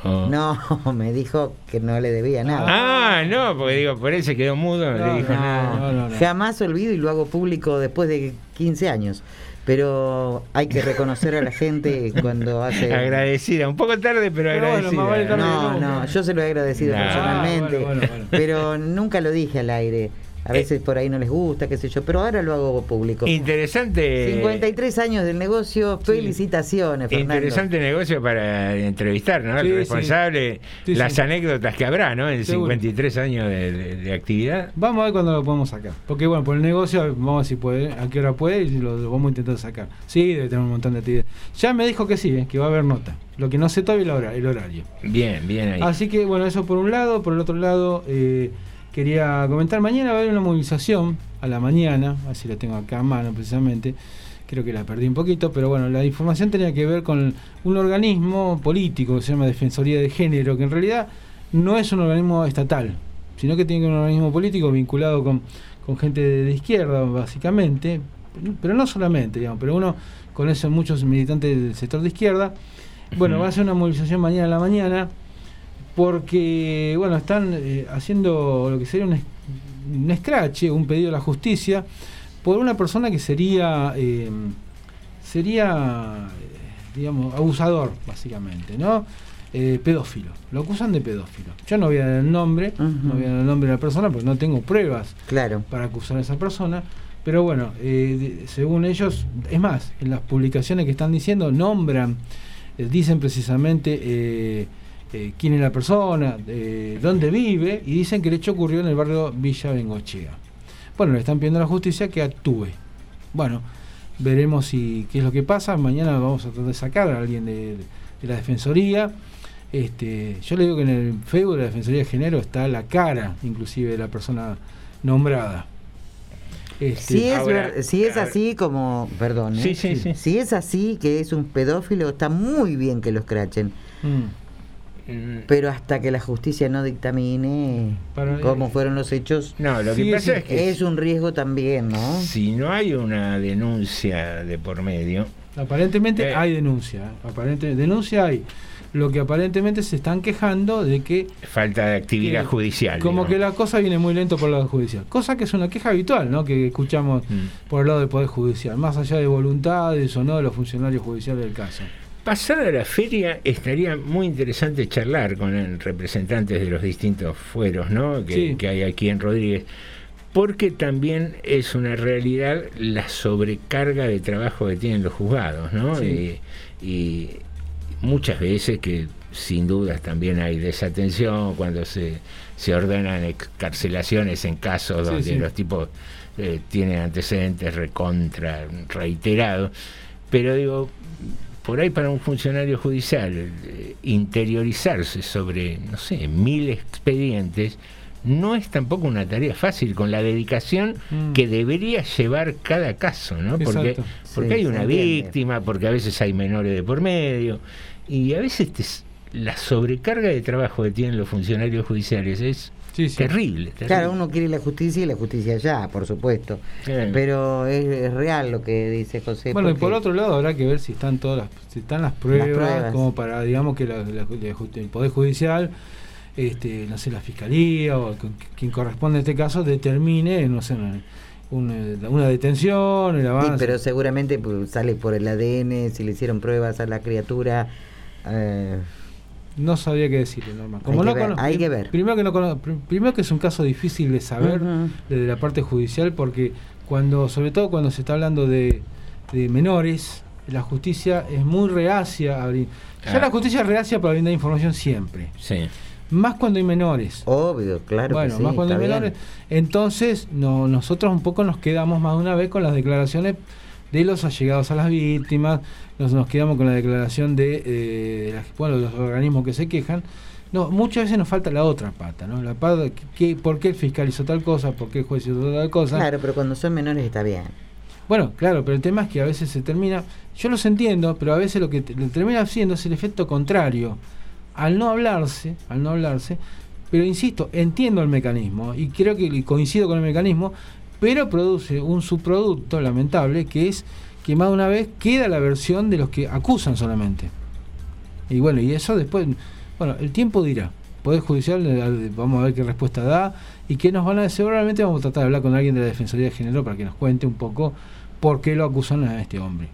¿O- No, *laughs* me dijo que no le debía nada. Ah, no, porque digo, por él se quedó mudo, no, le dijo nada. Jamás olvido y lo hago público después de 15 años. Pero hay que reconocer a la gente cuando hace. *laughs* Agradecida, un poco tarde, pero, Pero bueno, agradecida. más vale tarde No, no, yo se lo he agradecido personalmente. Ah, bueno, bueno, bueno. Pero nunca lo dije al aire. A veces por ahí no les gusta, qué sé yo, pero ahora lo hago público. Interesante. 53 años del negocio, felicitaciones, Fernando. Interesante negocio para entrevistar, ¿no? Sí, El sí. responsable, Sí, las sí. anécdotas que habrá, ¿no? En Seguro. 53 años de, de- de actividad. Vamos a ver cuándo lo podemos sacar. Porque bueno, por el negocio, vamos a ver si puede, a qué hora puede y lo, lo vamos a intentar sacar. Sí, debe tener un montón de actividades. Ya me dijo que sí, eh, que va a haber nota. Lo que no sé todavía es el horario. Bien, bien ahí. Así que bueno, eso por un lado. Por el otro lado, eh, quería comentar, mañana va a haber una movilización a la mañana, así la tengo acá a mano precisamente. Creo que la perdí un poquito, pero bueno, la información tenía que ver con un organismo político que se llama Defensoría de Género, que en realidad no es un organismo estatal, sino que tiene que ser un organismo político vinculado con, con gente de, de izquierda, básicamente, pero no solamente, digamos, pero uno conoce a muchos militantes del sector de izquierda. Bueno, va a ser una movilización mañana a la mañana porque bueno están eh, haciendo lo que sería un, un escrache, un pedido a la justicia por una persona que sería eh, sería eh, digamos abusador básicamente, ¿no? Eh, pedófilo, lo acusan de pedófilo. Yo no voy a dar el nombre, no voy a dar el nombre de la persona porque no tengo pruebas claro. para acusar a esa persona. Pero bueno, de- según ellos, es más, en las publicaciones que están diciendo, nombran, dicen precisamente eh, quién es la persona, eh, dónde vive, y dicen que el hecho ocurrió en el barrio Villa Bengochea. Bueno, le están pidiendo a la justicia que actúe. Bueno, veremos si qué es lo que pasa. Mañana vamos a tratar de sacar a alguien de, de la Defensoría. Este, yo le digo que en el Facebook de la Defensoría de Género está la cara, inclusive, de la persona nombrada. Este, Si es, ahora- ver- si es así como, perdón, ¿eh? Sí, sí, sí. si es así que es un pedófilo, está muy bien que lo escrachen. Mm. Pero hasta que la justicia no dictamine Para- cómo fueron los hechos, No, lo que pasa es que es un riesgo también, ¿no? si no hay una denuncia de por medio, Aparentemente Eh. hay denuncia. ¿eh? Aparente, denuncia hay. Lo que aparentemente se están quejando de que falta de actividad Que- judicial. como digamos. que la cosa viene muy lento por el lado judicial. Cosa que es una queja habitual, ¿no? Que escuchamos Mm. por el lado del Poder Judicial, más allá de voluntades o no de los funcionarios judiciales del caso. Pasada la feria, estaría muy interesante charlar con el representantes de los distintos fueros ¿no? que, Sí. que hay aquí en Rodríguez, porque también es una realidad la sobrecarga de trabajo que tienen los juzgados, ¿no? Sí. Y, y muchas veces que sin dudas también hay desatención cuando se, se ordenan excarcelaciones en casos Sí, donde sí. los tipos eh, tienen antecedentes recontra reiterados. Pero digo, por ahí para un funcionario judicial eh, interiorizarse sobre, no sé, mil expedientes no es tampoco una tarea fácil con la dedicación Mm. que debería llevar cada caso, ¿no? Porque, Exacto. porque Sí, hay una víctima, porque a veces hay menores de por medio y a veces te la sobrecarga de trabajo que tienen los funcionarios judiciales es terrible, terrible. Claro, uno quiere la justicia y la justicia ya, por supuesto. Pero es, es real lo que dice José. Bueno, y por otro lado habrá que ver si están todas las, si están las pruebas, pruebas. como para, digamos, que la- la- la ju- el Poder Judicial, este, no sé, la Fiscalía o quien corresponde en este caso, determine, no sé, una, una, una detención, el Sí, avance. pero seguramente pues, sale por el ADN, si le hicieron pruebas a la criatura. eh, No sabía qué decirle, Norma. Hay que no ver, hay que ver. Primero que, no primero que es un caso difícil de saber desde la parte judicial, porque cuando, sobre todo cuando se está hablando de, de menores, la justicia es muy reacia a abrir. Ya Ah. la justicia es reacia para brindar información siempre. Sí. Más cuando hay menores. Obvio, claro. bueno, que sí, más cuando hay menores. bien. Entonces, no, nosotros un poco nos quedamos más de una vez con las declaraciones de los allegados a las víctimas, nos, nos quedamos con la declaración de, eh, bueno, los organismos que se quejan. No, muchas veces nos falta la otra pata, ¿no? La pata, que, ¿por qué el fiscal hizo tal cosa? ¿Por qué el juez hizo tal cosa? Claro, pero cuando son menores está bien. Bueno, claro, pero el tema es que a veces se termina, yo los entiendo, pero a veces lo que te- termina haciendo es el efecto contrario. Al no hablarse, al no hablarse, pero insisto, entiendo el mecanismo y creo que coincido con el mecanismo, pero produce un subproducto lamentable que es que más de una vez queda la versión de los que acusan solamente. Y bueno, y eso después, bueno, el tiempo dirá. Poder Judicial, eh, vamos a ver qué respuesta da y qué nos van a decir. Seguramente vamos a tratar de hablar con alguien de la Defensoría de Género para que nos cuente un poco por qué lo acusan a este hombre.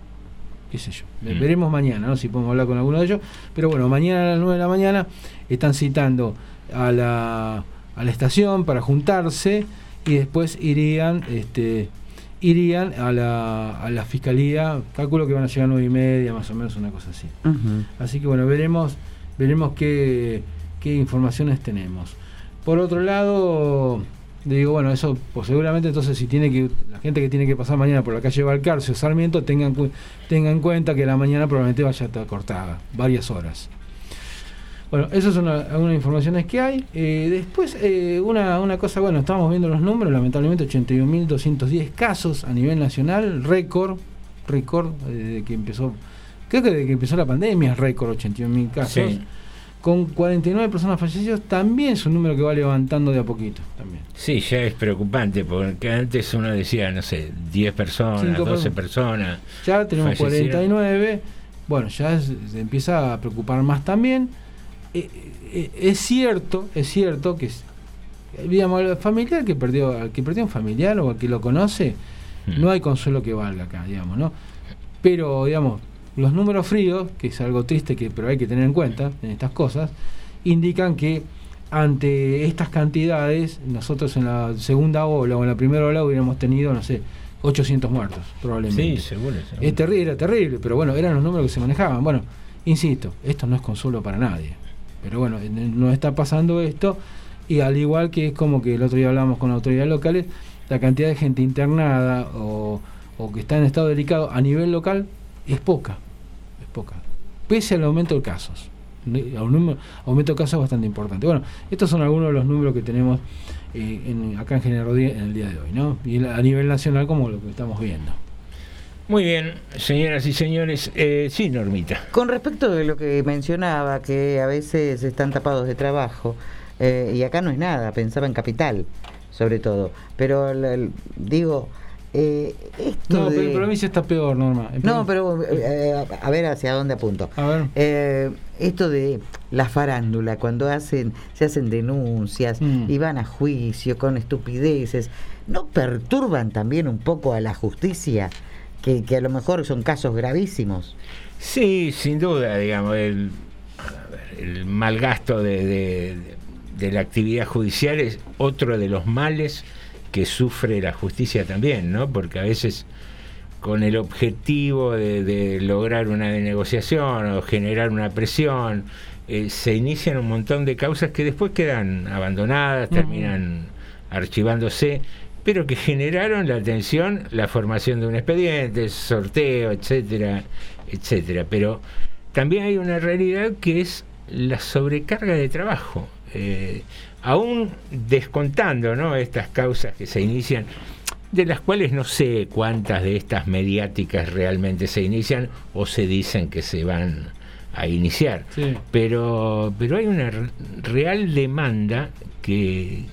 Qué sé yo. Mm. Veremos mañana, ¿no? Si podemos hablar con alguno de ellos. Pero bueno, mañana a las 9 de la mañana están citando a la, a la estación para juntarse y después irían este irían a la, a la fiscalía calculo que van a llegar a nueve y media más o menos una cosa así. Así que bueno, veremos, veremos qué, qué informaciones tenemos. Por otro lado, digo, bueno, eso pues seguramente entonces si tiene que, la gente que tiene que pasar mañana por la calle Balcarce o Sarmiento tengan, tengan en cuenta que la mañana probablemente vaya a estar cortada, varias horas. Bueno, esas son algunas informaciones que hay. Eh, después, eh, una, una cosa, bueno, estamos viendo los números, lamentablemente 81.210 casos a nivel nacional, récord, récord, eh, desde que empezó, creo que desde que empezó la pandemia récord 81.000 casos. Sí. Con 49 personas fallecidas, también es un número que va levantando de a poquito. También. Sí, ya es preocupante, porque antes uno decía, no sé, 10 personas, Cinco 12 personas. Ya tenemos fallecieron. 49. Bueno, ya es- se empieza a preocupar más también. Eh, eh, es cierto, es cierto que es- digamos, al familiar que perdió, que perdió un familiar o al que lo conoce, Mm. no hay consuelo que valga acá, digamos, ¿no? Pero, digamos, los números fríos, que es algo triste que pero hay que tener en cuenta en estas cosas, indican que ante estas cantidades, nosotros en la segunda ola o en la primera ola hubiéramos tenido, no sé, 800 muertos, probablemente. Sí, seguro. seguro. Es terri- era terrible, pero bueno, eran los números que se manejaban. Bueno, insisto, esto no es consuelo para nadie. Pero bueno, en- nos está pasando esto y al igual que es como que el otro día hablamos con autoridades locales, la cantidad de gente internada o, que está en estado delicado a nivel local es poca, es poca, pese al aumento de casos. A un aumento de casos bastante importante. Bueno, estos son algunos de los números que tenemos eh, acá en General Rodríguez en el día de hoy, ¿no? Y a nivel nacional como lo que estamos viendo. Muy bien, señoras y señores. Eh, sí, Normita. Con respecto de lo que mencionaba, que a veces están tapados de trabajo, eh, y acá no es nada, pensaba en capital, sobre todo. Pero el- el- digo, eh, esto No, de... pero en provincia está peor, Norma. No, pero eh, a ver hacia dónde apunto. A ver. Eh, esto de la farándula, cuando hacen, se hacen denuncias Mm. y van a juicio con estupideces, ¿no perturban también un poco a la justicia? Que, que a lo mejor son casos gravísimos. Sí, sin duda, digamos, el, el mal gasto de, de- de la actividad judicial es otro de los males que sufre la justicia también, ¿no? Porque a veces con el objetivo de, de lograr una negociación o generar una presión, eh, se inician un montón de causas que después quedan abandonadas, terminan archivándose, pero que generaron la atención, la formación de un expediente, sorteo, etcétera, etcétera. Pero también hay una realidad que es la sobrecarga de trabajo. Eh, aún descontando ¿no? estas causas que se inician, de las cuales no sé cuántas de estas mediáticas realmente se inician o se dicen que se van a iniciar. Sí. Pero, pero hay una real demanda que,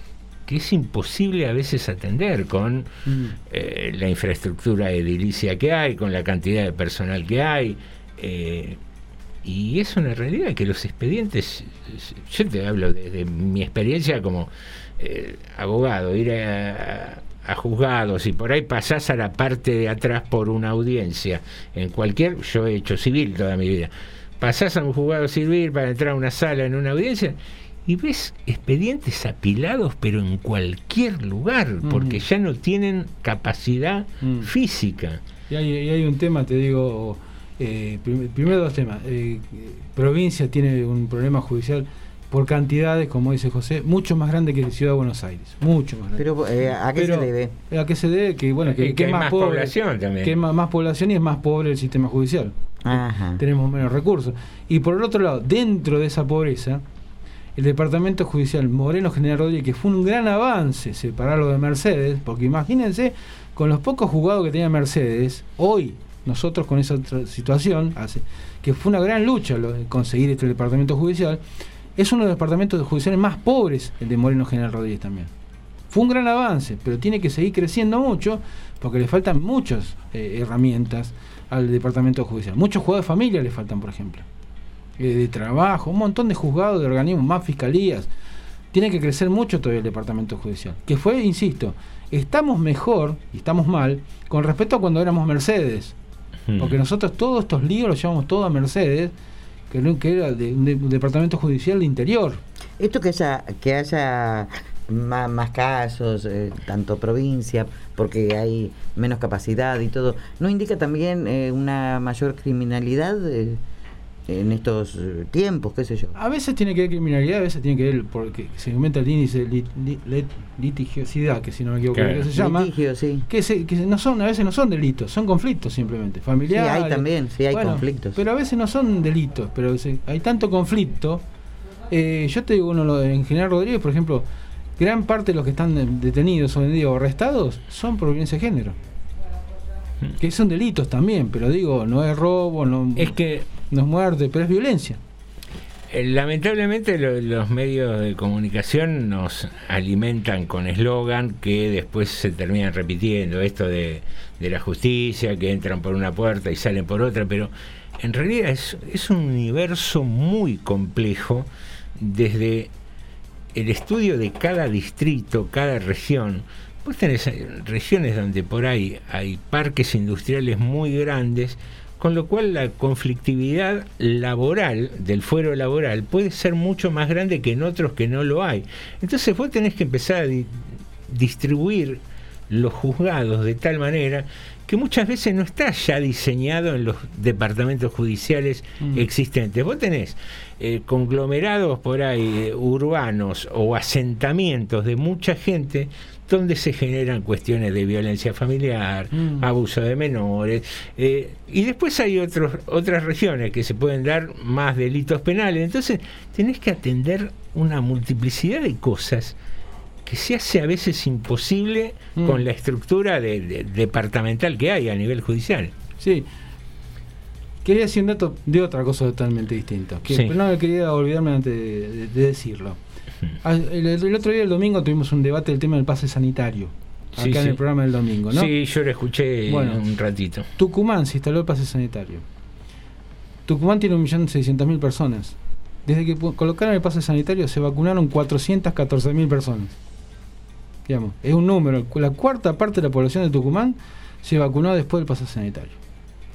que es imposible a veces atender con Mm. eh, la infraestructura edilicia que hay, con la cantidad de personal que hay. eh, y es una realidad que los expedientes, yo te hablo desde mi experiencia como eh, abogado, ir a, a juzgados y por ahí pasás a la parte de atrás por una audiencia, en cualquier, yo he hecho civil toda mi vida, pasás a un juzgado civil para entrar a una sala en una audiencia y ves expedientes apilados pero en cualquier lugar, porque ya no tienen capacidad Mm. física. Y hay, y hay un tema, te digo, eh, prim- primero dos temas. Eh, provincia tiene un problema judicial por cantidades, como dice José, mucho más grande que Ciudad de Buenos Aires. Mucho más grande. Pero, eh, ¿a qué Pero, se debe? ¿A qué se debe? Que, bueno, que, Y que que hay más, más pobre, población también. Que más, más población y es más pobre el sistema judicial. Ajá. Tenemos menos recursos. Y por el otro lado, dentro de esa pobreza, el Departamento Judicial Moreno General Rodríguez, que fue un gran avance separarlo de Mercedes, porque imagínense, con los pocos juzgados que tenía Mercedes, hoy nosotros con esa situación, hace, que fue una gran lucha conseguir este departamento judicial, es uno de los departamentos judiciales más pobres, el de Moreno General Rodríguez también. Fue un gran avance, pero tiene que seguir creciendo mucho porque le faltan muchas eh, herramientas al departamento judicial. Muchos juzgados de familia le faltan, por ejemplo. Eh, de trabajo, un montón de juzgados, de organismos, más fiscalías. Tiene que crecer mucho todavía el departamento judicial. Que fue, insisto, estamos mejor y estamos mal con respecto a cuando éramos Mercedes. Mm. Porque nosotros todos estos líos los llevamos todo a Mercedes, que, era de un, de- un departamento judicial de interior. Esto que haya, que haya más, casos, eh, tanto provincia, porque hay menos capacidad y todo, ¿no indica también eh, una mayor criminalidad eh, en estos eh, tiempos, qué sé yo? A veces tiene que ver criminalidad, a veces tiene que ver porque se aumenta el índice de lit- li- lit- litigiosidad, que si no me equivoco, Claro. que se llama. Litigio, sí. Que, se- que no son, a veces no son delitos, son conflictos simplemente, familiares. Sí, hay también, sí, hay conflictos. Pero a veces no son delitos, pero se- hay tanto conflicto. Eh, yo te digo, uno, lo- en General Rodríguez, por ejemplo, gran parte de los que están detenidos hoy en día o arrestados son por violencia de género. Que son delitos también, pero digo, no es robo, no es que no es muerte, pero es violencia. Eh, Lamentablemente lo- los medios de comunicación nos alimentan con eslogan que después se terminan repitiendo, esto de, de la justicia, que entran por una puerta y salen por otra, pero en realidad es, es un universo muy complejo desde el estudio de cada distrito, cada región. Vos tenés eh, regiones donde por ahí hay parques industriales muy grandes, con lo cual la conflictividad laboral del fuero laboral puede ser mucho más grande que en otros que no lo hay. Entonces vos tenés que empezar a di- distribuir los juzgados de tal manera que muchas veces no está ya diseñado en los departamentos judiciales Mm. existentes. Vos tenés eh, conglomerados por ahí eh, urbanos o asentamientos de mucha gente donde se generan cuestiones de violencia familiar, Mm. abuso de menores, eh, y después hay otros, otras regiones que se pueden dar más delitos penales. Entonces tenés que atender una multiplicidad de cosas que se hace a veces imposible Mm. con la estructura de- de- departamental que hay a nivel judicial. Sí. Quería decir un dato de otra cosa totalmente distinta. Que Sí. no quería olvidarme antes de decirlo. Ah, El, el otro día, el domingo, tuvimos un debate del tema del pase sanitario. Acá Sí, en sí. el programa del domingo, ¿no? Sí, yo lo escuché Bueno. un ratito. Tucumán se instaló el pase sanitario. Tucumán tiene 1.600.000 personas. Desde que colocaron el pase sanitario se vacunaron 414.000 personas. Digamos, es un número. La cuarta parte de la población de Tucumán se vacunó después del pase sanitario.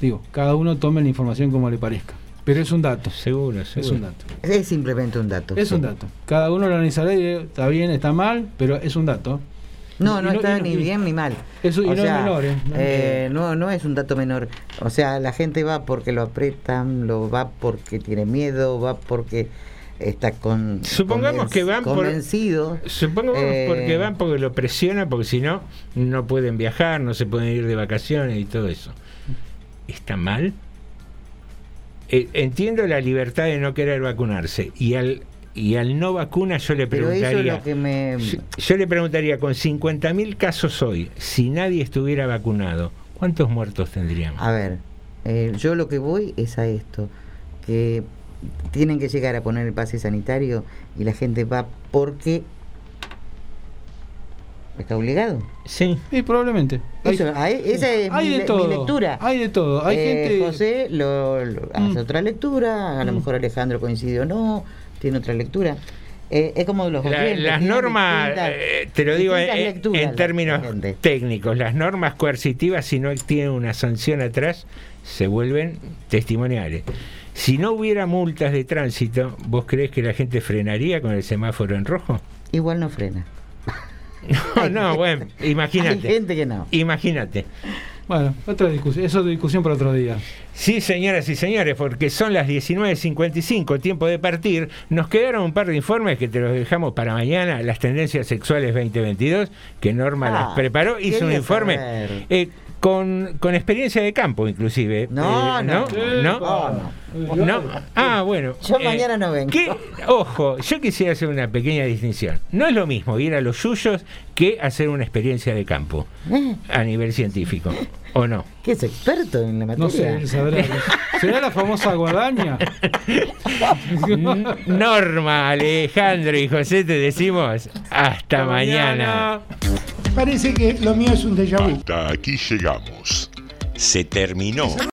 Digo, cada uno tome la información como le parezca. Pero es un dato. Seguro, Es un dato. Es simplemente un dato. Es sí. un dato. Cada uno lo analizará y dirá, está bien, está mal, pero es un dato. No, no está ni bien ni mal. Eso, y O no sea, es menor, ¿eh? No eh, no, no es un dato menor. O sea, la gente va porque lo apretan, lo va porque tiene miedo, va porque está con Supongamos que van por- convencido. Supongamos Eh, porque van porque lo presionan, porque si no, no pueden viajar, no se pueden ir de vacaciones y todo eso. ¿Está mal? Eh, entiendo la libertad de no querer vacunarse y al y al no vacuna yo le Pero eso es preguntaría lo que me... yo, yo le preguntaría con 50.000 casos hoy, si nadie estuviera vacunado, ¿cuántos muertos tendríamos? A ver, eh, yo lo que voy es a esto, que tienen que llegar a poner el pase sanitario y la gente va porque está obligado. Sí. Sí, probablemente. Eso, ahí- esa es hay mi, de le- todo. mi lectura. Hay de todo. Hay Eh, gente. José lo, lo- hace Mm. otra lectura, a lo Mm. mejor Alejandro coincide o no, tiene otra lectura. Eh, es como los La- las normas, eh, te lo digo en, en términos técnicos, las normas coercitivas, si no tienen una sanción atrás, se vuelven testimoniales. Si no hubiera multas de tránsito, ¿vos crees que la gente frenaría con el semáforo en rojo? Igual no frena. *laughs* No, no, bueno, *laughs* Hay imagínate. gente que no. Imagínate. Bueno, otra discusión. Eso de discusión para otro día. Sí, señoras y señores, porque son las 19.55, tiempo de partir. Nos quedaron un par de informes que te los dejamos para mañana, las tendencias sexuales 2022, que Norma Ah, las preparó, hizo un informe saber. eh, con, con experiencia de campo, inclusive. No, Eh, no. ¿No? Oh, ¿No? Ah, bueno. Yo Eh, mañana no vengo. ¿qué? Ojo, yo quisiera hacer una pequeña distinción. No es lo mismo ir a los yuyos que hacer una experiencia de campo Eh, a nivel científico, ¿o no? ¿Qué es experto en la materia? No sé, sabrá. *laughs* ¿Será la famosa guadaña? Norma, Alejandro y José te decimos hasta mañana. Parece que lo mío es un déjà vu. Hasta aquí llegamos. Se terminó.